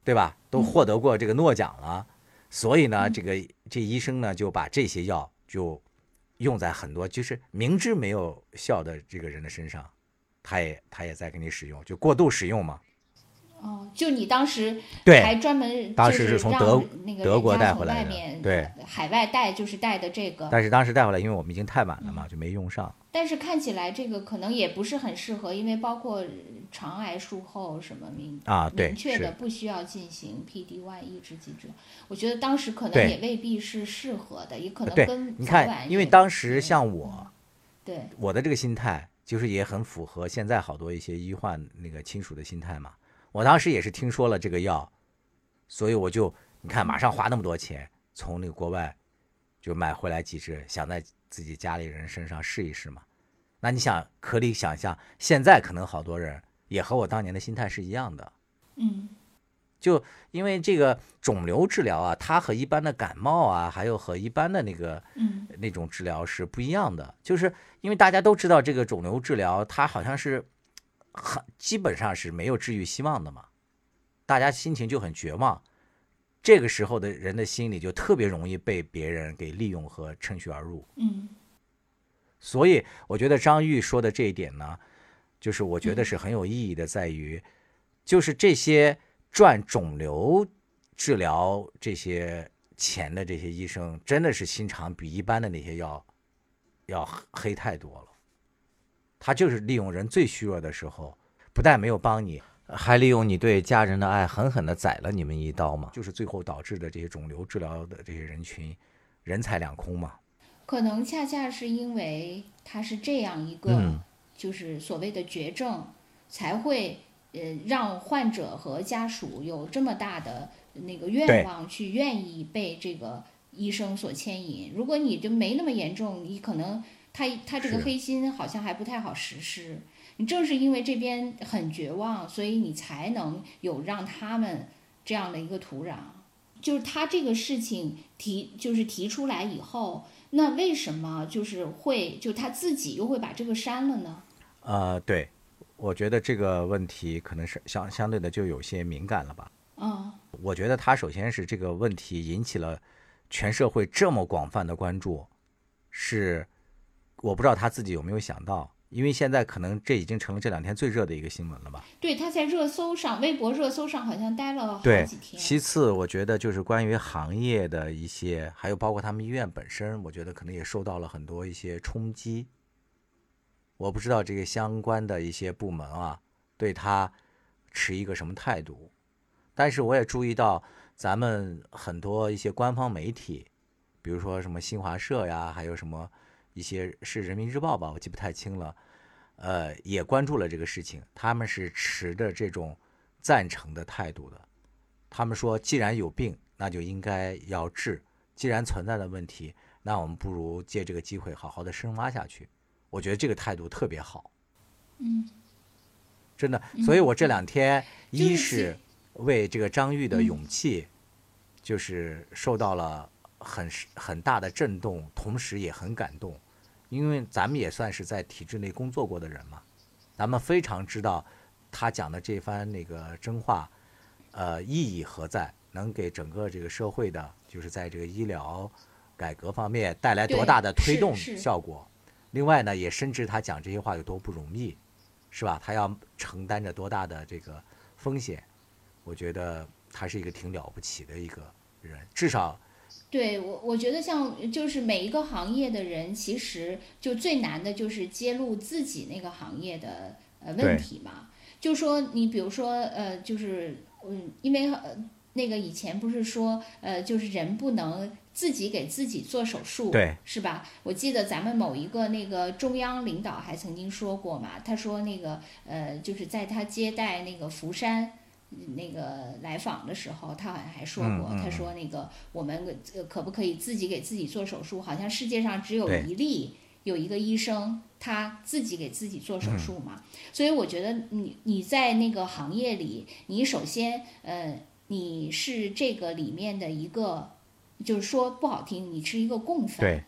对吧？都嗯获得过这个诺奖了，所以呢，嗯这个这医生呢就把这些药就用在很多就是明知没有效的这个人的身上，他也他也在给你使用，就过度使用嘛。哦，就你当时对还专门当时就是从德那个德国带回来的外面对海外带就是带的这个，但是当时带回来，因为我们已经太晚了嗯嘛，就没用上。但是看起来这个可能也不是很适合，因为包括肠癌术后什么明啊对明确的不需要进行 PD-1 抑制剂治疗，我觉得当时可能也未必是适合的，也可能跟，你看，因为当时像我，对我的这个心态就是也很符合现在好多一些医患那个亲属的心态嘛。我当时也是听说了这个药，所以我就你看马上花那么多钱从那个国外就买回来几支，想在自己家里人身上试一试嘛。那你想可以想象，现在可能好多人也和我当年的心态是一样的。嗯就因为这个肿瘤治疗啊，它和一般的感冒啊，还有和一般的那个嗯那种治疗是不一样的，就是因为大家都知道这个肿瘤治疗，它好像是很基本上是没有治愈希望的嘛，大家心情就很绝望。这个时候的人的心理就特别容易被别人给利用和趁虚而入。嗯所以我觉得张玉说的这一点呢，就是我觉得是很有意义的，在于，就是这些赚肿瘤治疗这些钱的这些医生，真的是心肠比一般的那些要要黑太多了。他就是利用人最虚弱的时候，不但没有帮你，还利用你对家人的爱，狠狠地宰了你们一刀嘛。就是最后导致的这些肿瘤治疗的这些人群，人财两空嘛。可能恰恰是因为他是这样一个，嗯就是所谓的绝症，才会呃让患者和家属有这么大的那个愿望去愿意被这个医生所牵引。如果你就没那么严重，你可能他他这个黑心好像还不太好实施。你正是因为这边很绝望，所以你才能有让他们这样的一个土壤。就是他这个事情提，就是提出来以后，那为什么就是会就他自己又会把这个删了呢？呃，对，我觉得这个问题可能是相相对的就有些敏感了吧。嗯我觉得他首先是这个问题引起了全社会这么广泛的关注，是我不知道他自己有没有想到，因为现在可能这已经成了这两天最热的一个新闻了吧。对，他在热搜上，微博热搜上好像待了好对几，天。其次我觉得就是关于行业的一些，还有包括他们医院本身，我觉得可能也受到了很多一些冲击。我不知道这个相关的一些部门啊，对他持一个什么态度，但是我也注意到咱们很多一些官方媒体，比如说什么新华社呀，还有什么一些是人民日报吧，我记不太清了，呃，也关注了这个事情，他们是持着这种赞成的态度的。他们说，既然有病，那就应该要治；既然存在的问题，那我们不如借这个机会好好的深挖下去。我觉得这个态度特别好，嗯，真的。所以我这两天一是为这个张玉的勇气，就是受到了很很大的震动，同时也很感动，因为咱们也算是在体制内工作过的人嘛，咱们非常知道他讲的这番那个真话，呃，意义何在，能给整个这个社会的，就是在这个医疗改革方面带来多大的推动效果。另外呢，也深知他讲这些话有多不容易，是吧？他要承担着多大的这个风险，我觉得他是一个挺了不起的一个人，至少对我，我觉得像就是每一个行业的人，其实就最难的就是揭露自己那个行业的呃问题嘛。就说你比如说呃，就是嗯，因为呃那个以前不是说呃，就是人不能自己给自己做手术，对，是吧？我记得咱们某一个那个中央领导还曾经说过嘛，他说那个呃，就是在他接待那个福山。那个来访的时候，他好像还说过，嗯嗯他说那个我们呃可不可以自己给自己做手术？好像世界上只有一例有一个医生他自己给自己做嗯手术嘛。所以我觉得你你在那个行业里，你首先呃你是这个里面的一个，就是说不好听，你是一个共犯。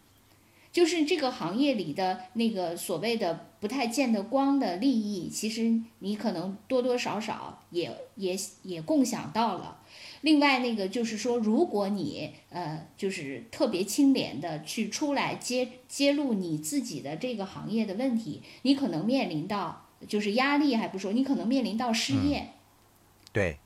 对就是这个行业里的那个所谓的不太见得光的利益，其实你可能多多少少也也也共享到了。另外，那个就是说，如果你呃，就是特别清廉的去出来揭揭露你自己的这个行业的问题，你可能面临到就是压力，还不说，你可能面临到失业。对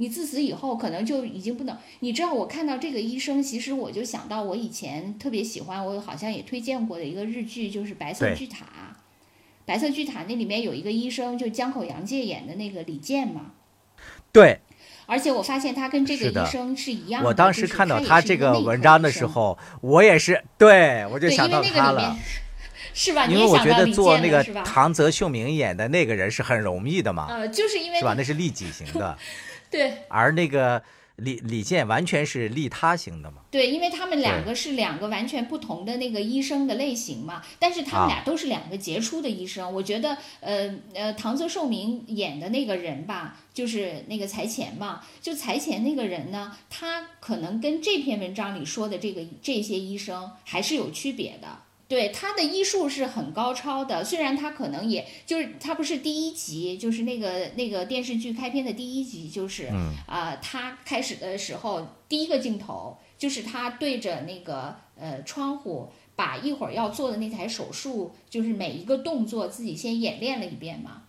你自此以后可能就已经不能，你知道，我看到这个医生，其实我就想到我以前特别喜欢，我好像也推荐过的一个日剧，就是《白色巨塔》。白色巨塔那里面有一个医生，就江口洋介演的那个李健嘛。对，而且我发现他跟这个医生是一样的。我当时看到他这个文章的，时候，我也是，对我就，想到他了。是吧？你因为我觉得做那个？唐泽秀明演的那个人是很容易的嘛，呃，就是因为是吧？那是利己型的，<laughs> 对而那个李李健完全是利他型的嘛。对，因为他们两个是两个完全不同的那个医生的类型嘛，但是他们啊俩都是两个杰出的医生。我觉得，呃呃，唐泽寿明演的那个人吧，就是那个财前嘛，就财前那个人呢，他可能跟这篇文章里说的这个这些医生还是有区别的。对他的医术是很高超的，虽然他可能也就是他不是第一集，就是那个那个电视剧开篇的第一集，就是嗯啊、他开始的时候第一个镜头就是他对着那个呃窗户，把一会儿要做的那台手术，就是每一个动作自己先演练了一遍嘛。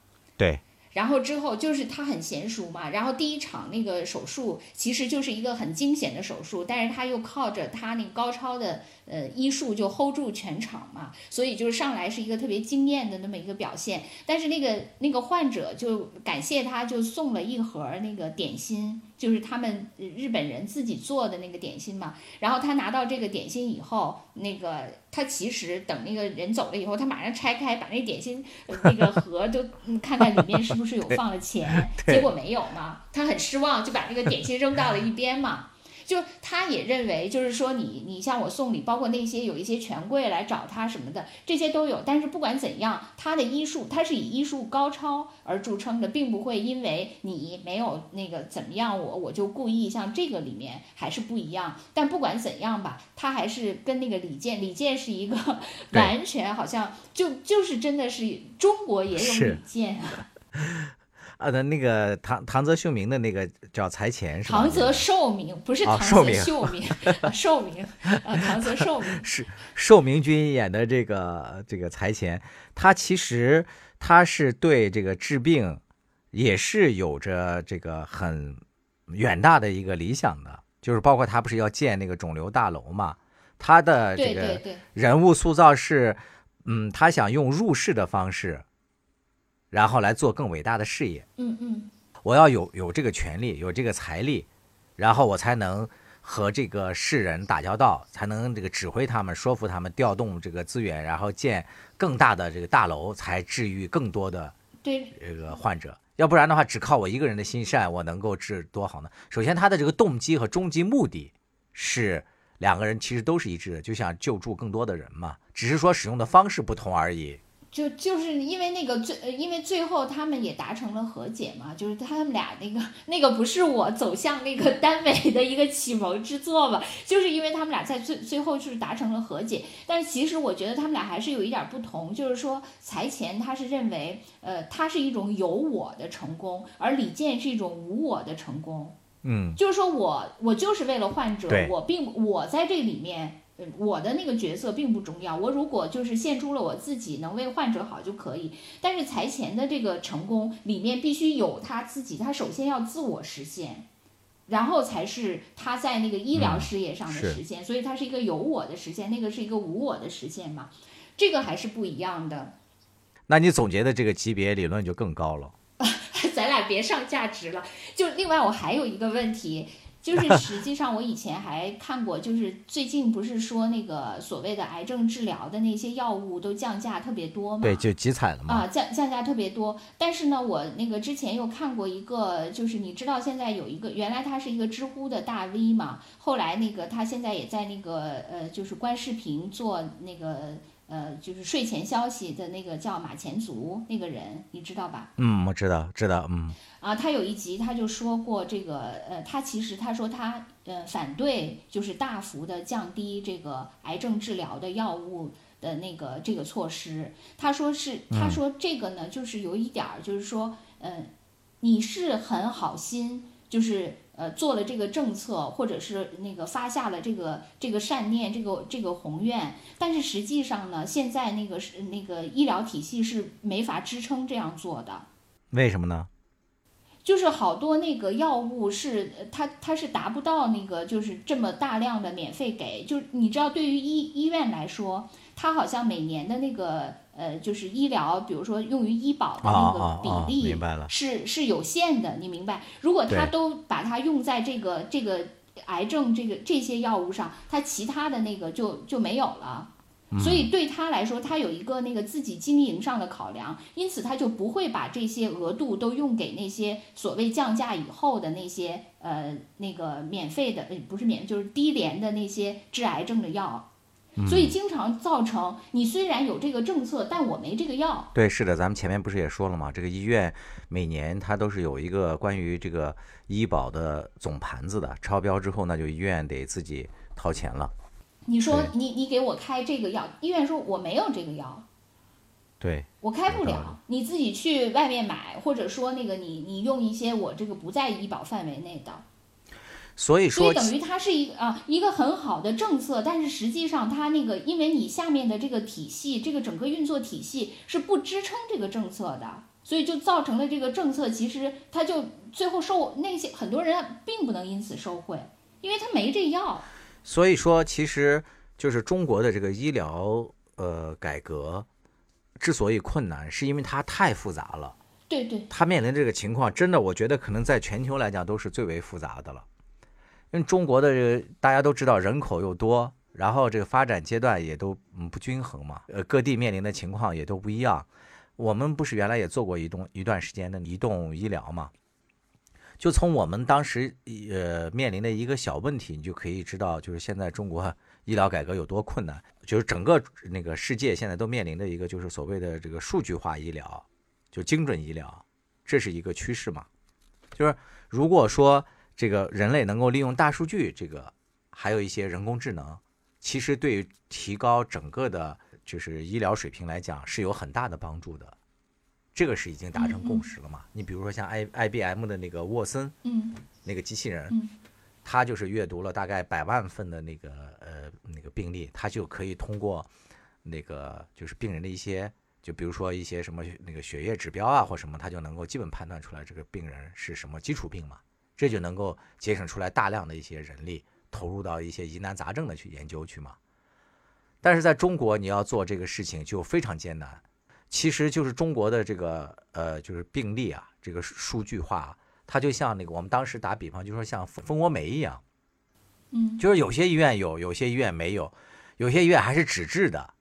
然后之后就是他很娴熟嘛，然后第一场那个手术其实就是一个很惊险的手术，但是他又靠着他那个高超的呃医术就 hold 住全场嘛，所以就是上来是一个特别惊艳的那么一个表现。但是那个那个患者就感谢他，就送了一盒那个点心，就是他们呃日本人自己做的那个点心嘛。然后他拿到这个点心以后，那个他其实等那个人走了以后，他马上拆开把那点心呃那个盒就嗯看看里面是不是有放了钱，结果没有嘛，他很失望，就把那个点心扔到了一边嘛。就他也认为，就是说你你向我送礼，包括那些有一些权贵来找他什么的，这些都有。但是不管怎样，他的医术他是以医术高超而著称的，并不会因为你没有那个怎么样我我就故意像这个里面还是不一样。但不管怎样吧，他还是跟那个李健，李健是一个完全好像就就是真的是中国也有李健啊。啊，那那个唐唐泽秀明的那个叫财前是吧？唐泽寿明不是哦唐泽秀明，<laughs> 啊寿明啊，唐泽寿明。<laughs> 是寿明君演的这个这个财前，他其实他是对这个治病也是有着这个很远大的一个理想的，就是包括他不是要建那个肿瘤大楼嘛，他的这个人物塑造是，嗯，他想用入世的方式，然后来做更伟大的事业。嗯嗯，我要有有这个权利，有这个财力，然后我才能和这个世人打交道，才能这个指挥他们，说服他们调动这个资源，然后建更大的这个大楼，才治愈更多的对这个患者。要不然的话，只靠我一个人的心善，我能够治多好呢？首先，他的这个动机和终极目的是两个人其实都是一致的，就想救助更多的人嘛，只是说使用的方式不同而已。就就是因为那个最，呃因为最后他们也达成了和解嘛，就是他们俩那个那个不是我走向那个耽美的一个启蒙之作嘛，就是因为他们俩在最最后就是达成了和解，但是其实我觉得他们俩还是有一点不同，就是说财前他是认为，呃，他是一种有我的成功，而李健是一种无我的成功。嗯，就是说我我就是为了患者，我并我在这里面，呃我的那个角色并不重要。我如果就是献出了我自己，能为患者好就可以。但是财前的这个成功里面必须有他自己，他首先要自我实现。然后才是他在那个医疗嗯事业上的实现，所以它是一个有我的实现，那个是一个无我的实现嘛，这个还是不一样的。那你总结的这个级别理论就更高了。<laughs> 咱俩别上价值了。就另外，我还有一个问题，就是 <laughs> 实际上我以前还看过，就是最近不是说那个所谓的癌症治疗的那些药物都降价特别多嘛？对，就集采了嘛。啊，降降价特别多，但是呢，我那个之前又看过一个，就是你知道现在有一个，原来他是一个知乎的大 V 嘛，后来那个他现在也在那个呃，就是观视频做那个呃，就是睡前消息的那个叫马前卒那个人，你知道吧？嗯，我知道，知道，嗯，啊，他有一集他就说过这个，呃，他其实他说他呃反对就是大幅的降低这个癌症治疗的药物的那个这个措施。他说是他说这个呢，就是有一点儿就是说，呃，你是很好心，就是呃做了这个政策，或者是那个发下了这个这个善念，这个这个宏愿，但是实际上呢，现在那个是那个医疗体系是没法支撑这样做的。为什么呢？就是好多那个药物是呃它它是达不到那个就是这么大量的免费给，就是你知道对于医医院来说，它好像每年的那个呃就是医疗，比如说用于医保的那个啊比例是是有限的，你明白？如果他都把它用在这个这个癌症这个这些药物上，他其他的那个就就没有了。所以对他来说，他有一个那个自己经营上的考量，因此他就不会把这些额度都用给那些所谓降价以后的那些呃那个免费的，呃不是免，就是低廉的那些治癌症的药。所以经常造成你虽然有这个政策，但我没这个药。对，是的，咱们前面不是也说了吗？这个医院每年它都是有一个关于这个医保的总盘子的，超标之后那就医院得自己掏钱了。你说你你给我开这个药，医院说我没有这个药，对，我开不了，你自己去外面买，或者说那个你你用一些我这个不在医保范围内的，所以说所以等于它是一个啊一个很好的政策，但是实际上它那个因为你下面的这个体系，这个整个运作体系是不支撑这个政策的，所以就造成了这个政策其实它就最后受那些很多人并不能因此受惠，因为他没这药。所以说，其实就是中国的这个医疗呃改革之所以困难，是因为它太复杂了。对对，它面临这个情况，真的我觉得可能在全球来讲都是最为复杂的了。因为中国的这个大家都知道人口又多，然后这个发展阶段也都嗯不均衡嘛，呃各地面临的情况也都不一样。我们不是原来也做过一动一段时间的移动医疗嘛？就从我们当时呃面临的一个小问题，你就可以知道，就是现在中国 <laughs> 医疗改革有多困难。就是整个那个世界现在都面临的一个就是所谓的这个数据化医疗，就精准医疗，这是一个趋势嘛。就是如果说这个人类能够利用大数据，这个还有一些人工智能，其实对于提高整个的就是医疗水平来讲是有很大的帮助的。这个是已经达成共识了嘛？你比如说像 I I B M 的那个沃森嗯那个机器人，嗯它就是阅读了大概百万份的那个呃那个病例，它就可以通过那个就是病人的一些，就比如说一些什么那个血液指标啊或什么，他就能够基本判断出来这个病人是什么基础病嘛，这就能够节省出来大量的一些人力投入到一些疑难杂症的去研究去嘛。但是在中国，你要做这个事情就非常艰难。其实就是中国的这个呃，就是病例啊，这个数据化，它就像那个我们当时打比方，就说像蜂窝煤一样，嗯，就是有些医院有，有些医院没有，有些医院还是纸质的，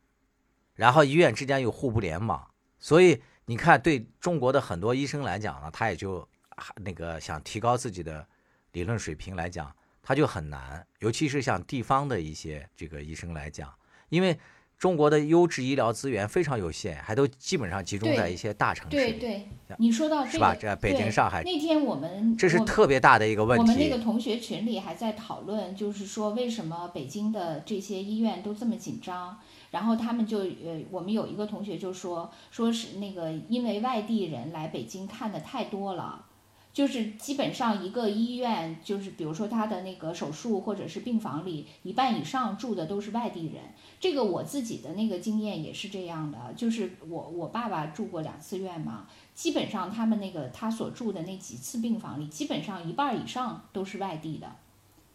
然后医院之间又互不联网，所以你看，对中国的很多医生来讲呢，他也就那个想提高自己的理论水平来讲，他就很难，尤其是像地方的一些这个医生来讲，因为。中国的优质医疗资源非常有限，还都基本上集中在一些大城市里，对对，你说到这个，是吧？这北京、上海，那天我们这是特别大的一个问题。我们那个同学群里还在讨论，就是说为什么北京的这些医院都这么紧张？然后他们就呃，我们有一个同学就说，说是那个因为外地人来北京看的太多了。就是基本上一个医院，就是比如说他的那个手术或者是病房里，一半以上住的都是外地人。这个我自己的那个经验也是这样的，就是我我爸爸住过两次院嘛，基本上他们那个他所住的那几次病房里，基本上一半以上都是外地的，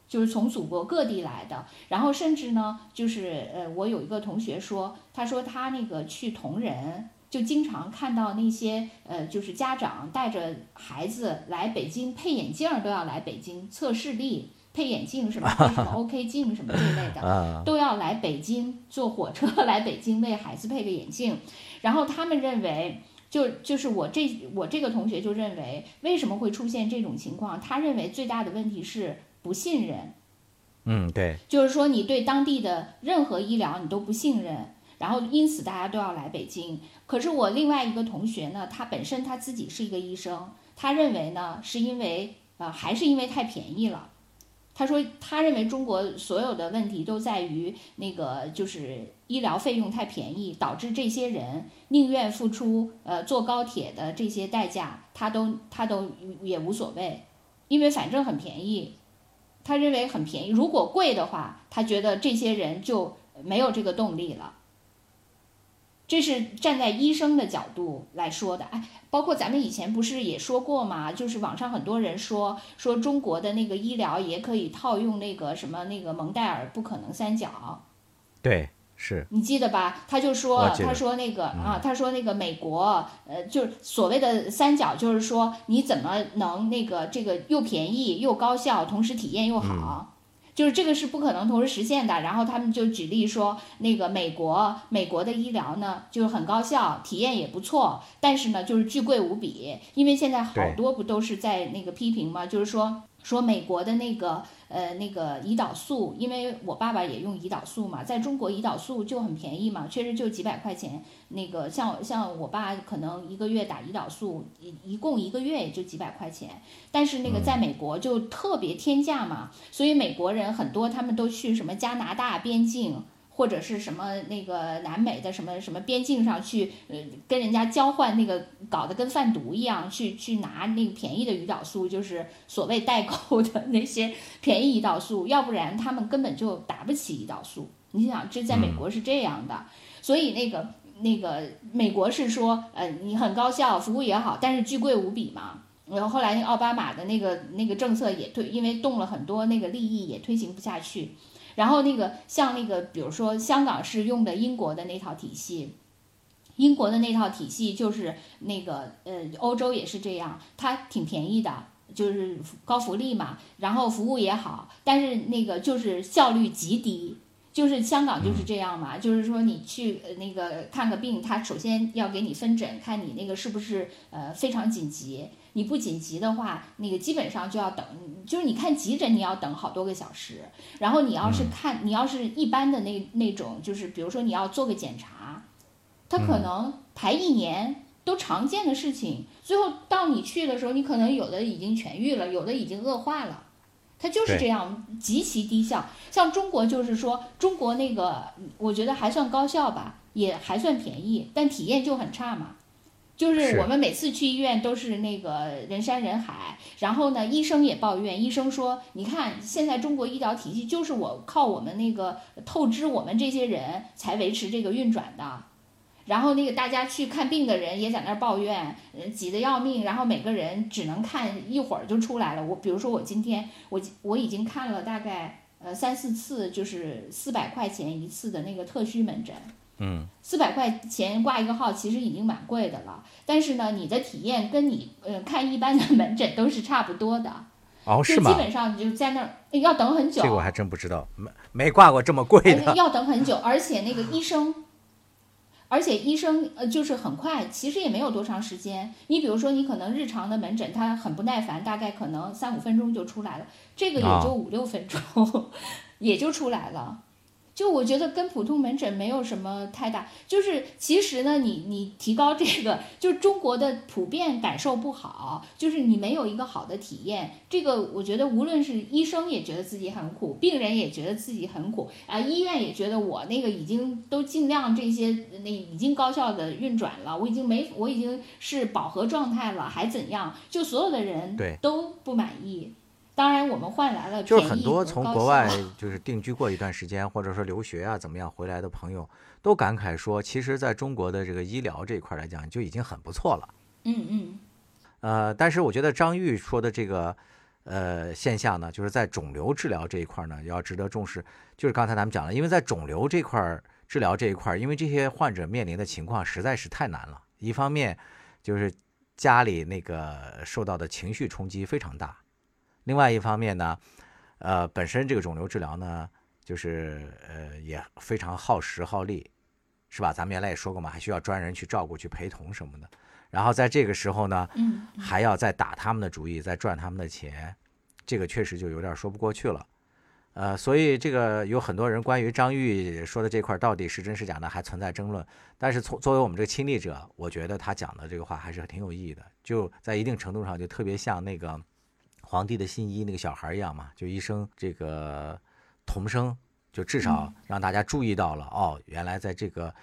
就是从祖国各地来的。然后甚至呢，就是呃，我有一个同学说，他说他那个去同仁。就经常看到那些呃，就是家长带着孩子来北京配眼镜儿，都要来北京测视力，配眼镜什么配什么 <laughs> OK 镜什么这一类的，都要来北京坐火车 <laughs> 来北京为孩子配个眼镜。然后他们认为，就就是我这我这个同学就认为，为什么会出现这种情况？他认为最大的问题是不信任。嗯，对，就是说你对当地的任何医疗你都不信任。然后，因此大家都要来北京。可是我另外一个同学呢，他本身他自己是一个医生，他认为呢，是因为呃，还是因为太便宜了。他说，他认为中国所有的问题都在于那个就是医疗费用太便宜，导致这些人宁愿付出呃坐高铁的这些代价，他都他都也无所谓，因为反正很便宜。他认为很便宜，如果贵的话，他觉得这些人就没有这个动力了。这是站在医生的角度来说的，哎，包括咱们以前不是也说过吗？就是网上很多人说说中国的那个医疗也可以套用那个什么那个蒙代尔不可能三角，对，是你记得吧？他就说他说那个啊，他说那个美国呃，就是所谓的三角，就是说你怎么能那个这个又便宜又高效，同时体验又好。就是这个是不可能同时实现的，然后他们就举例说，那个美国美国的医疗呢，就是很高效，体验也不错，但是呢，就是巨贵无比，因为现在好多不都是在那个批评嘛，就是说说美国的那个呃那个胰岛素，因为我爸爸也用胰岛素嘛，在中国胰岛素就很便宜嘛，确实就几百块钱。那个像像我爸可能一个月打胰岛素，一一共一个月也就几百块钱，但是那个在美国就特别天价嘛，所以美国人很多他们都去什么加拿大边境。或者是什么那个南美的什么什么边境上去，呃，跟人家交换那个，搞得跟贩毒一样，去去拿那个便宜的胰岛素，就是所谓代购的那些便宜胰岛素，要不然他们根本就打不起胰岛素。你想，这在美国是这样的，所以那个那个美国是说，呃，你很高效，服务也好，但是巨贵无比嘛。然后后来那奥巴马的那个那个政策也推，因为动了很多那个利益，也推行不下去。然后那个像那个，比如说香港是用的英国的那套体系，英国的那套体系就是那个呃，欧洲也是这样，它挺便宜的，就是高福利嘛，然后服务也好，但是那个就是效率极低，就是香港就是这样嘛，就是说你去那个看个病，他首先要给你分诊，看你那个是不是呃非常紧急。你不紧急的话，那个基本上就要等，就是你看急诊你要等好多个小时，然后你要是看你要是一般的那那种，就是比如说你要做个检查，他可能排一年都常见的事情，最后到你去的时候，你可能有的已经痊愈了，有的已经恶化了，它就是这样极其低效。像中国就是说中国那个，我觉得还算高效吧，也还算便宜，但体验就很差嘛。就是我们每次去医院都是那个人山人海，然后呢，医生也抱怨，医生说：“你看现在中国医疗体系就是我靠我们那个透支我们这些人才维持这个运转的。”然后那个大家去看病的人也在那儿抱怨，挤得要命，然后每个人只能看一会儿就出来了。我比如说我今天我我已经看了大概呃三四次，就是四百块钱一次的那个特需门诊。嗯，四百块钱挂一个号，其实已经蛮贵的了。但是呢，你的体验跟你呃看一般的门诊都是差不多的。哦，是吗？基本上你就在那儿要等很久。这个我还真不知道，没没挂过这么贵的。要等很久，而且那个医生，而且医生呃就是很快，其实也没有多长时间。你比如说，你可能日常的门诊他很不耐烦，大概可能三五分钟就出来了，这个也就五六分钟，<laughs> 也就出来了。就我觉得跟普通门诊没有什么太大，就是其实呢，你你提高这个，就是中国的普遍感受不好，就是你没有一个好的体验。这个我觉得无论是医生也觉得自己很苦，病人也觉得自己很苦啊，医院也觉得我那个已经都尽量这些那已经高效的运转了，我已经没我已经是饱和状态了，还怎样？就所有的人都不满意。当然，我们换来了就是很多从国外就是定居过一段时间，或者说留学啊怎么样回来的朋友，都感慨说，其实在中国的这个医疗这一块来讲，就已经很不错了。嗯嗯。呃，但是我觉得张玉说的这个呃现象呢，就是在肿瘤治疗这一块呢，要值得重视。就是刚才咱们讲了，因为在肿瘤这块治疗这一块，因为这些患者面临的情况实在是太难了。一方面就是家里那个受到的情绪冲击非常大。另外一方面呢，呃，本身这个肿瘤治疗呢，就是呃也非常耗时耗力，是吧？咱们原来也说过嘛，还需要专人去照顾、去陪同什么的。然后在这个时候呢，嗯，还要再打他们的主意，再赚他们的钱，这个确实就有点说不过去了。呃，所以这个有很多人关于张玉说的这块到底是真是假呢，还存在争论。但是从作为我们这个亲历者，我觉得他讲的这个话还是挺有意义的，就在一定程度上就特别像那个。皇帝的新衣那个小孩一样嘛，就一声这个童声，就至少让大家注意到了哦，原来在这个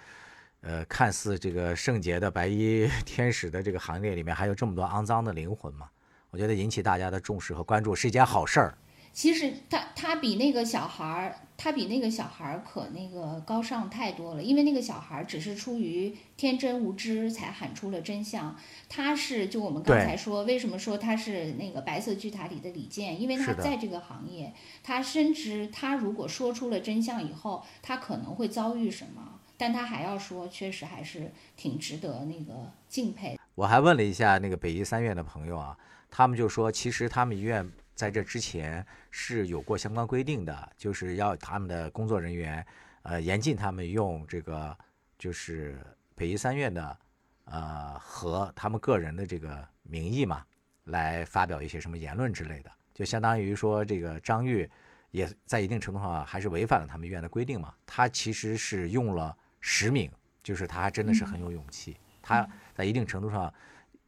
呃看似这个圣洁的白衣 <laughs> 天使的这个行列里面，还有这么多肮脏的灵魂嘛。我觉得引起大家的重视和关注是一件好事儿。其实他他比那个小孩儿，他比那个小孩儿可那个高尚太多了。因为那个小孩儿只是出于天真无知才喊出了真相。他是就我们刚才说，为什么说他是那个白色巨塔里的李健？因为他在这个行业，他深知他如果说出了真相以后，他可能会遭遇什么。但他还要说，确实还是挺值得那个敬佩。我还问了一下那个北医三院的朋友啊，他们就说，其实他们医院。在这之前是有过相关规定的，就是要他们的工作人员，呃，严禁他们用这个就是北医三院的，呃，和他们个人的这个名义嘛，来发表一些什么言论之类的。就相当于说这个张玉也在一定程度上还是违反了他们医院的规定嘛。他其实是用了实名，就是他还真的是很有勇气。他在一定程度上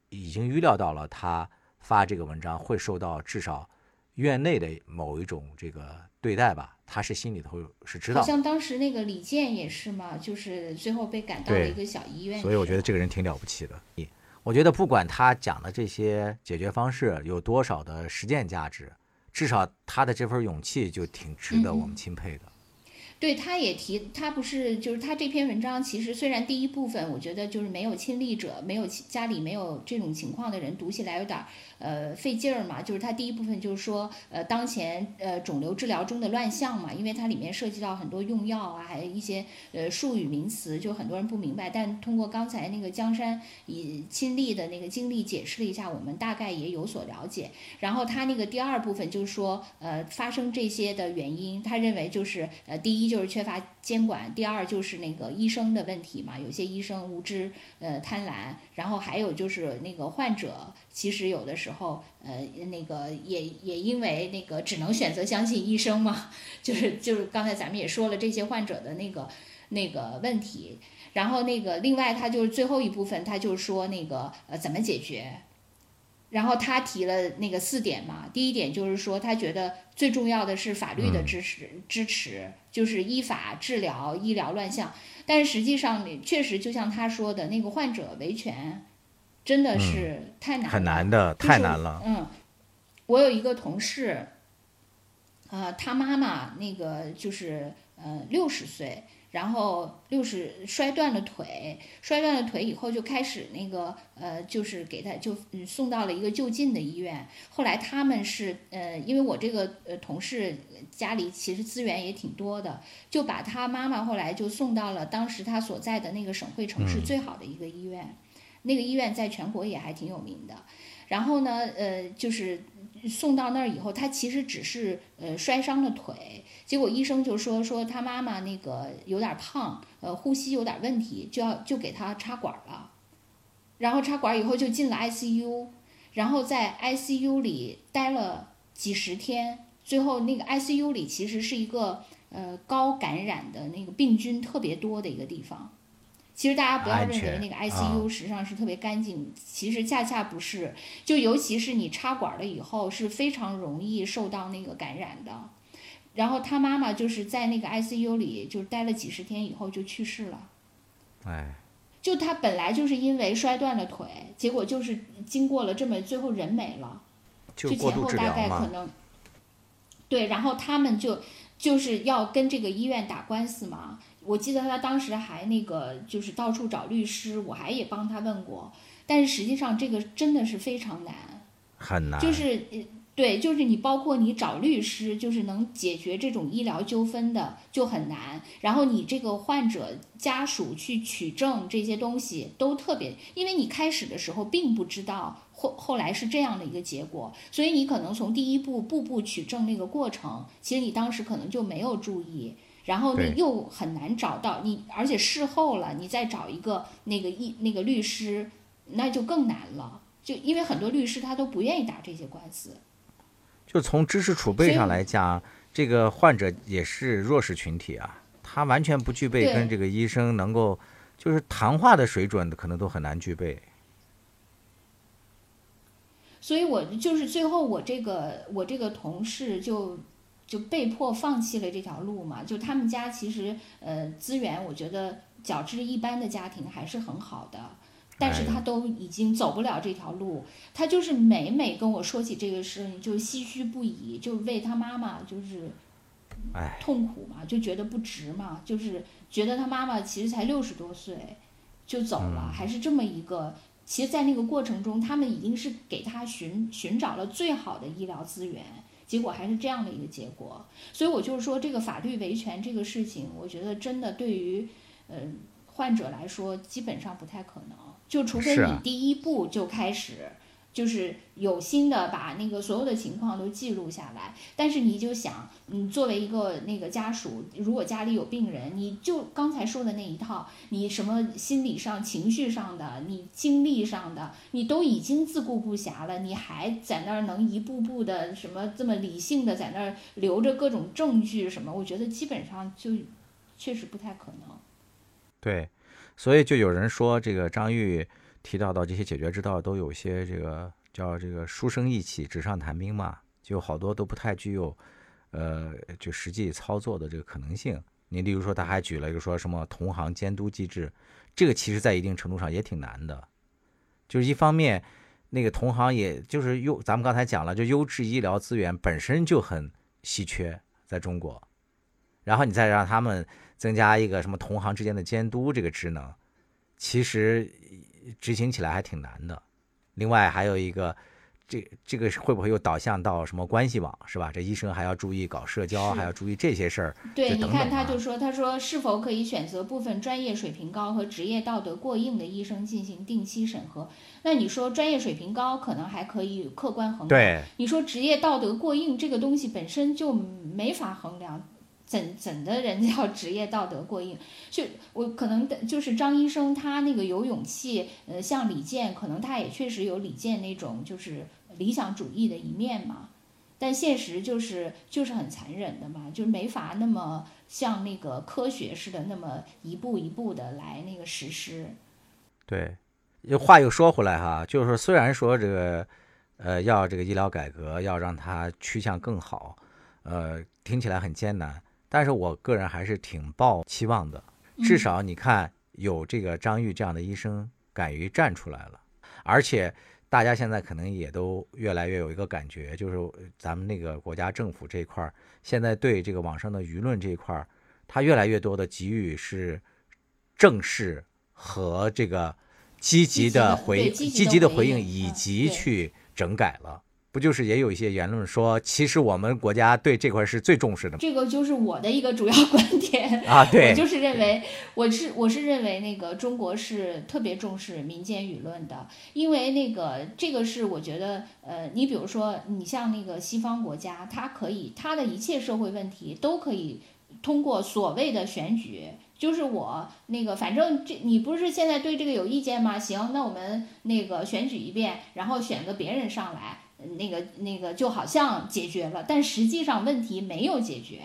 已经预料到了他发这个文章会受到至少院内的某一种这个对待吧。他是心里头是知道。好像当时那个李健也是嘛，就是最后被赶到了一个小医院。所以我觉得这个人挺了不起的。我觉得不管他讲的这些解决方式有多少的实践价值，至少他的这份勇气就挺值得我们钦佩的。对，他也提，他不是就是他这篇文章，其实虽然第一部分我觉得就是没有亲历者，没有家里没有这种情况的人读起来有点。呃，费劲儿嘛，就是它第一部分就是说，呃，当前呃肿瘤治疗中的乱象嘛，因为它里面涉及到很多用药啊，还有一些呃术语名词，就很多人不明白。但通过刚才那个江山以亲历的那个经历解释了一下，我们大概也有所了解。然后他那个第二部分就是说，呃，发生这些的原因，他认为就是呃，第一就是缺乏监管，第二就是那个医生的问题嘛，有些医生无知呃贪婪，然后还有就是那个患者。其实有的时候，呃，那个也也因为那个只能选择相信医生嘛，<laughs> 就是就是刚才咱们也说了这些患者的那个那个问题，然后那个另外他就是最后一部分，他就说那个呃怎么解决，然后他提了那个四点嘛，第一点就是说他觉得最重要的是法律的支持支持，就是依法治疗医疗乱象，但是实际上确实就像他说的那个患者维权。真的是太难，很难的，太难了。嗯，我有一个同事，呃，他妈妈那个就是呃六十岁，然后六十摔断了腿，摔断了腿以后就开始那个呃，就是给他就送到了一个就近的医院。后来他们是呃，因为我这个呃同事家里其实资源也挺多的，就把他妈妈后来就送到了当时他所在的那个省会城市最好的一个医院。那个医院在全国也还挺有名的，然后呢，呃，就是送到那儿以后，他其实只是呃摔伤了腿，结果医生就说说他妈妈那个有点胖，呃，呼吸有点问题，就要就给他插管了，然后插管以后就进了 ICU，然后在 ICU 里待了几十天，最后那个 ICU 里其实是一个呃高感染的那个病菌特别多的一个地方。其实大家不要认为那个 ICU 实际上是特别干净，其实恰恰不是。就尤其是你插管了以后，是非常容易受到那个感染的。然后他妈妈就是在那个 ICU 里，就待了几十天以后就去世了。哎，就他本来就是因为摔断了腿，结果就是经过了这么最后人没了，就前后大概可能。对，然后他们就就是要跟这个医院打官司嘛。我记得他当时还那个就是到处找律师，我还也帮他问过，但是实际上这个真的是非常难，很难。就是对，就是你包括你找律师，就是能解决这种医疗纠纷的就很难。然后你这个患者家属去取证这些东西都特别，因为你开始的时候并不知道后后来是这样的一个结果，所以你可能从第一步步步取证那个过程，其实你当时可能就没有注意。然后你又很难找到你，而且事后了，你再找一个那个一那个律师，那就更难了。就因为很多律师他都不愿意打这些官司。就从知识储备上来讲，这个患者也是弱势群体啊，他完全不具备跟这个医生能够就是谈话的水准，可能都很难具备。所以我就是最后我这个我这个同事就。就被迫放弃了这条路嘛？就他们家其实呃资源，我觉得较之一般的家庭还是很好的，但是他都已经走不了这条路。他就是每每跟我说起这个事，就唏嘘不已，就为他妈妈就是痛苦嘛，就觉得不值嘛，就是觉得他妈妈其实才六十多岁就走了，还是这么一个。其实，在那个过程中，他们已经是给他寻寻找了最好的医疗资源。结果还是这样的一个结果，所以我就是说，这个法律维权这个事情，我觉得真的对于，呃，患者来说，基本上不太可能。就除非你第一步就开始，就是有心的把那个所有的情况都记录下来，但是你就想，你作为一个那个家属，如果家里有病人，你就刚才说的那一套，你什么心理上、情绪上的，你精力上的，你都已经自顾不暇了，你还在那儿能一步步的什么这么理性的在那儿留着各种证据什么？我觉得基本上就确实不太可能。对，所以就有人说这个张玉。提到到这些解决之道，都有些这个叫这个书生意气、纸上谈兵嘛，就好多都不太具有，呃，就实际操作的这个可能性。你例如说，他还举了一个说什么同行监督机制，这个其实在一定程度上也挺难的。就是一方面，那个同行也就是优，咱们刚才讲了，就优质医疗资源本身就很稀缺在中国，然后你再让他们增加一个什么同行之间的监督这个职能，其实。执行起来还挺难的，另外还有一个，这这个会不会又导向到什么关系网是吧？这医生还要注意搞社交，还要注意这些事儿。对，你看他就说，他说是否可以选择部分专业水平高和职业道德过硬的医生进行定期审核？那你说专业水平高可能还可以客观衡量，对，你说职业道德过硬这个东西本身就没法衡量。怎怎的人叫职业道德过硬？就我可能的就是张医生，他那个有勇气，呃，像李健，可能他也确实有李健那种就是理想主义的一面嘛。但现实就是就是很残忍的嘛，就是没法那么像那个科学似的那么一步一步的来那个实施。对，话又说回来哈，就是虽然说这个呃要这个医疗改革，要让它趋向更好，呃，听起来很艰难。但是我个人还是挺抱期望的，至少你看有这个张玉这样的医生敢于站出来了，而且大家现在可能也都越来越有一个感觉，就是咱们那个国家政府这一块儿，现在对这个网上的舆论这一块儿，它越来越多的给予是正视和这个积极的回积极的回应以及去整改了。不就是也有一些言论说，其实我们国家对这块是最重视的。这个就是我的一个主要 <laughs> 观点啊，对，我就是认为，我是我是认为那个中国是特别重视民间舆论的，因为那个这个是我觉得，呃，你比如说，你像那个西方国家，它可以它的一切社会问题都可以通过所谓的选举，就是我那个反正这你不是现在对这个有意见吗？行，那我们那个选举一遍，然后选个别人上来。那个那个就好像解决了，但实际上问题没有解决。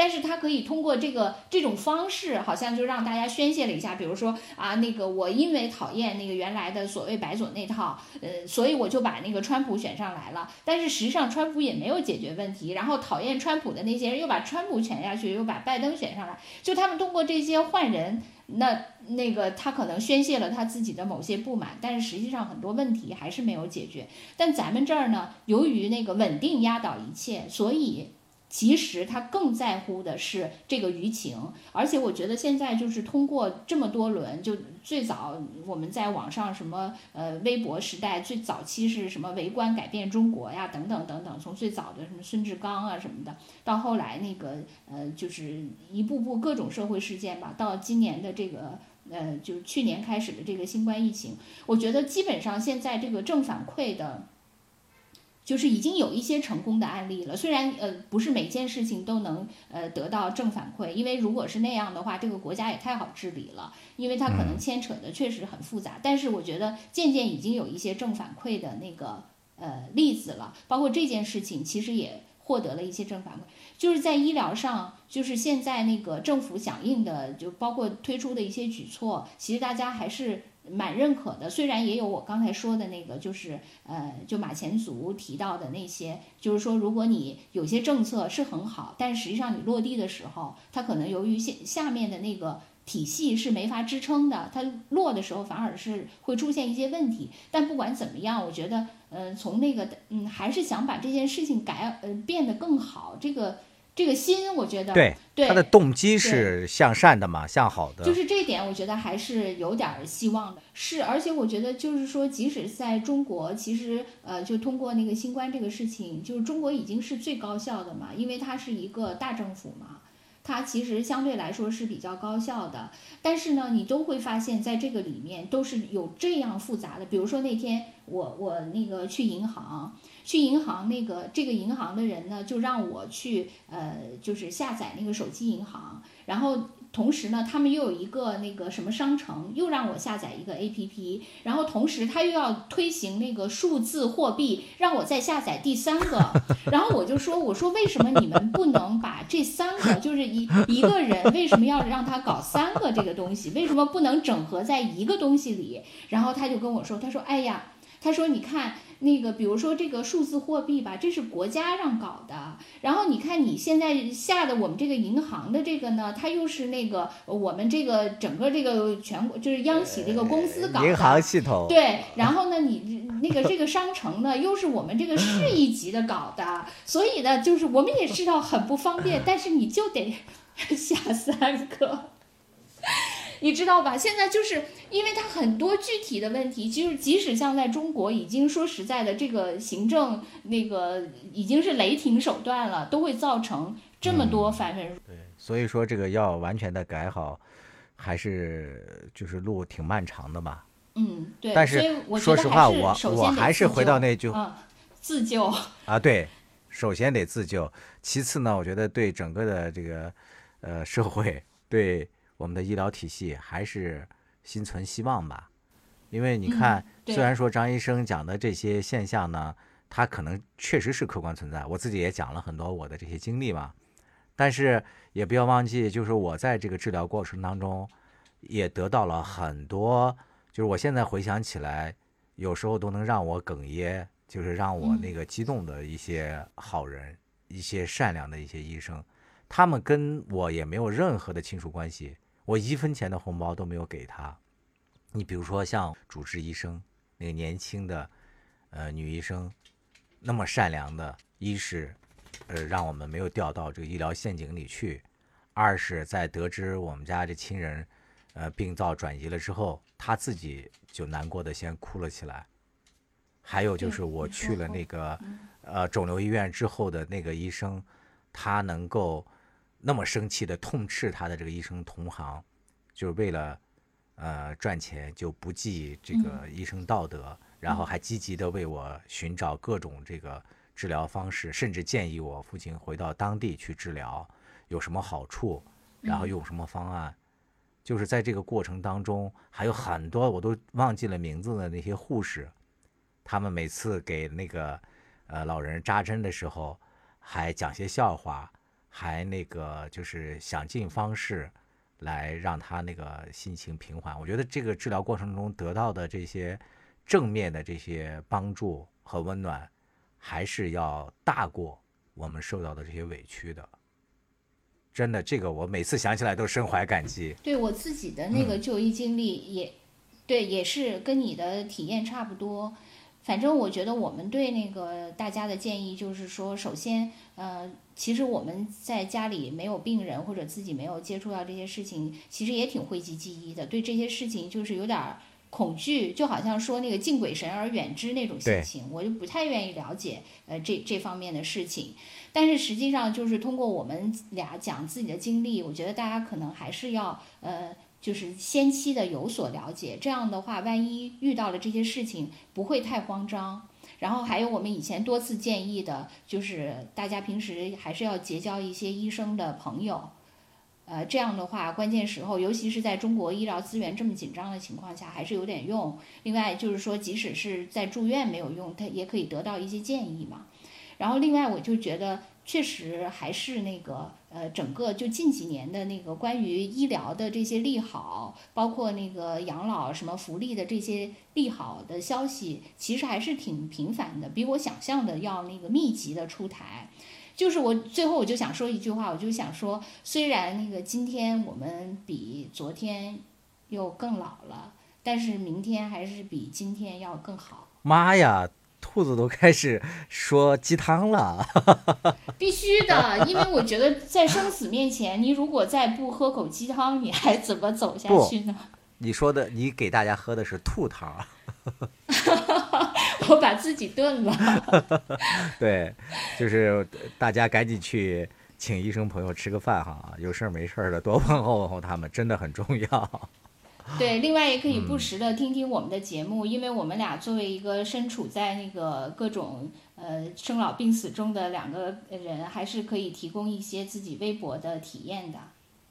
但是他可以通过这个这种方式，好像就让大家宣泄了一下。比如说啊，那个我因为讨厌那个原来的所谓白左那套，呃，所以我就把那个川普选上来了。但是实际上川普也没有解决问题。然后讨厌川普的那些人又把川普选下去，又把拜登选上来。就他们通过这些换人，那那个他可能宣泄了他自己的某些不满，但是实际上很多问题还是没有解决。但咱们这儿呢，由于那个稳定压倒一切，所以。其实他更在乎的是这个舆情，而且我觉得现在就是通过这么多轮，就最早我们在网上什么呃微博时代最早期是什么围观改变中国呀等等等等，从最早的什么孙志刚啊什么的，到后来那个呃就是一步步各种社会事件吧，到今年的这个呃就是去年开始的这个新冠疫情，我觉得基本上现在这个正反馈的。就是已经有一些成功的案例了，虽然呃不是每件事情都能呃得到正反馈，因为如果是那样的话，这个国家也太好治理了，因为它可能牵扯的确实很复杂。但是我觉得渐渐已经有一些正反馈的那个呃例子了，包括这件事情其实也获得了一些正反馈，就是在医疗上，就是现在那个政府响应的，就包括推出的一些举措，其实大家还是。蛮认可的，虽然也有我刚才说的那个，就是呃，就马前卒提到的那些，就是说，如果你有些政策是很好，但实际上你落地的时候，它可能由于下下面的那个体系是没法支撑的，它落的时候反而是会出现一些问题。但不管怎么样，我觉得，嗯，从那个，嗯，还是想把这件事情改，呃，变得更好。这个。这个心，我觉得对他的动机是向善的嘛，向好的。就是这点，我觉得还是有点希望的。是，而且我觉得就是说，即使在中国，其实呃，就通过那个新冠这个事情，就是中国已经是最高效的嘛，因为它是一个大政府嘛。它其实相对来说是比较高效的。但是呢，你都会发现在这个里面都是有这样复杂的。比如说那天我我那个去银行，去银行那个这个银行的人呢，就让我去呃，就是下载那个手机银行，然后。同时呢，他们又有一个那个什么商城，又让我下载一个 APP，然后同时他又要推行那个数字货币，让我再下载第三个。然后我就说，我说为什么你们不能把这三个，就是一一个人为什么要让他搞三个这个东西？为什么不能整合在一个东西里？然后他就跟我说，他说，哎呀，他说你看。那个，比如说这个数字货币吧，这是国家让搞的。然后你看你现在下的我们这个银行的这个呢，它又是那个我们这个整个这个全国就是央企这个公司搞的。银行系统。对，然后呢，你那个这个商城呢，又是我们这个市一级的搞的，所以呢，就是我们也知道很不方便，但是你就得 <laughs> 下三个。你知道吧？现在就是因为它很多具体的问题，就是即使像在中国，已经说实在的，这个行政那个已经是雷霆手段了，都会造成这么多反问。对，所以说这个要完全的改好，还是就是路挺漫长的吧。嗯，对。但是说实话，我我还是回到那句，自救啊，对，首先得自救。其次呢，我觉得对整个的这个呃社会对。我们的医疗体系还是心存希望吧，因为你看，虽然说张医生讲的这些现象呢，他可能确实是客观存在，我自己也讲了很多我的这些经历嘛，但是也不要忘记，就是我在这个治疗过程当中，也得到了很多，就是我现在回想起来，有时候都能让我哽咽，就是让我那个激动的一些好人，一些善良的一些医生，他们跟我也没有任何的亲属关系。我一分钱的红包都没有给他。你比如说像主治医生那个年轻的，呃女医生，那么善良的，一是，呃让我们没有掉到这个医疗陷阱里去；二是，在得知我们家这亲人，呃病灶转移了之后，他自己就难过的先哭了起来。还有就是我去了那个，呃肿瘤医院之后的那个医生，他能够。那么生气的痛斥他的这个医生同行，就是为了，呃赚钱就不计这个医生道德，然后还积极的为我寻找各种这个治疗方式，甚至建议我父亲回到当地去治疗有什么好处，然后用什么方案。就是在这个过程当中，还有很多我都忘记了名字的那些护士，他们每次给那个呃老人扎针的时候，还讲些笑话。还那个就是想尽方式，来让他那个心情平缓。我觉得这个治疗过程中得到的这些正面的这些帮助和温暖，还是要大过我们受到的这些委屈的。真的，这个我每次想起来都深怀感激。对我自己的那个就医经历也，对，也是跟你的体验差不多。反正我觉得我们对那个大家的建议就是说，首先，呃，其实我们在家里没有病人或者自己没有接触到这些事情，其实也挺讳疾忌医的，对这些事情就是有点恐惧，就好像说那个敬鬼神而远之那种心情，我就不太愿意了解呃这这方面的事情。但是实际上就是通过我们俩讲自己的经历，我觉得大家可能还是要呃。就是先期的有所了解，这样的话，万一遇到了这些事情，不会太慌张。然后还有我们以前多次建议的，就是大家平时还是要结交一些医生的朋友，呃，这样的话，关键时候，尤其是在中国医疗资源这么紧张的情况下，还是有点用。另外就是说，即使是在住院没有用，他也可以得到一些建议嘛。然后另外，我就觉得。确实还是那个呃，整个就近几年的那个关于医疗的这些利好，包括那个养老什么福利的这些利好的消息，其实还是挺频繁的，比我想象的要那个密集的出台。就是我最后我就想说一句话，我就想说，虽然那个今天我们比昨天又更老了，但是明天还是比今天要更好。妈呀！兔子都开始说鸡汤了，<laughs> 必须的，因为我觉得在生死面前，你如果再不喝口鸡汤，你还怎么走下去呢？你说的，你给大家喝的是兔汤，<laughs> 我把自己炖了。<laughs> 对，就是大家赶紧去请医生朋友吃个饭哈，有事儿没事儿的多问候问候他们，真的很重要。<laughs> 对，另外也可以不时的听听我们的节目，因为我们俩作为一个身处在那个各种呃生老病死中的两个人，还是可以提供一些自己微薄的体验的。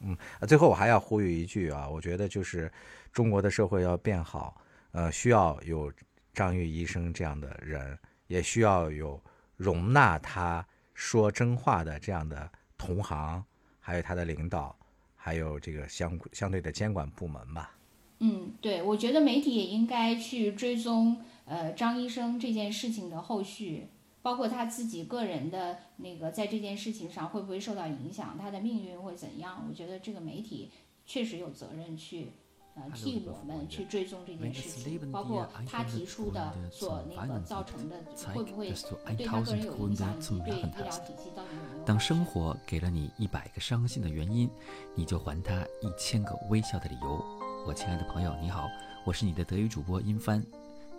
嗯，最后我还要呼吁一句啊，我觉得就是中国的社会要变好，呃，需要有张玉医生这样的人，也需要有容纳他说真话的这样的同行，还有他的领导，还有这个相相对的监管部门吧。嗯，对，我觉得媒体也应该去追踪呃张医生这件事情的后续，包括他自己个人的那个在这件事情上会不会受到影响，他的命运会怎样？我觉得这个媒体确实有责任去呃替我们去追踪这件事情，包括他提出的所那个造成的会不会对他个人有影响，对医疗体系到底有没有？当生活给了你一百个伤心的原因，你就还他一千个微笑的理由。我亲爱的朋友，你好，我是你的德语主播殷帆。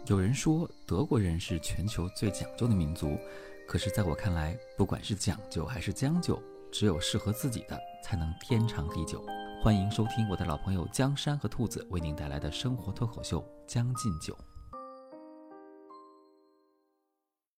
有人说德国人是全球最讲究的民族，可是在我看来，不管是讲究还是将就，只有适合自己的才能天长地久。欢迎收听我的老朋友江山和兔子为您带来的生活脱口秀《将进酒》。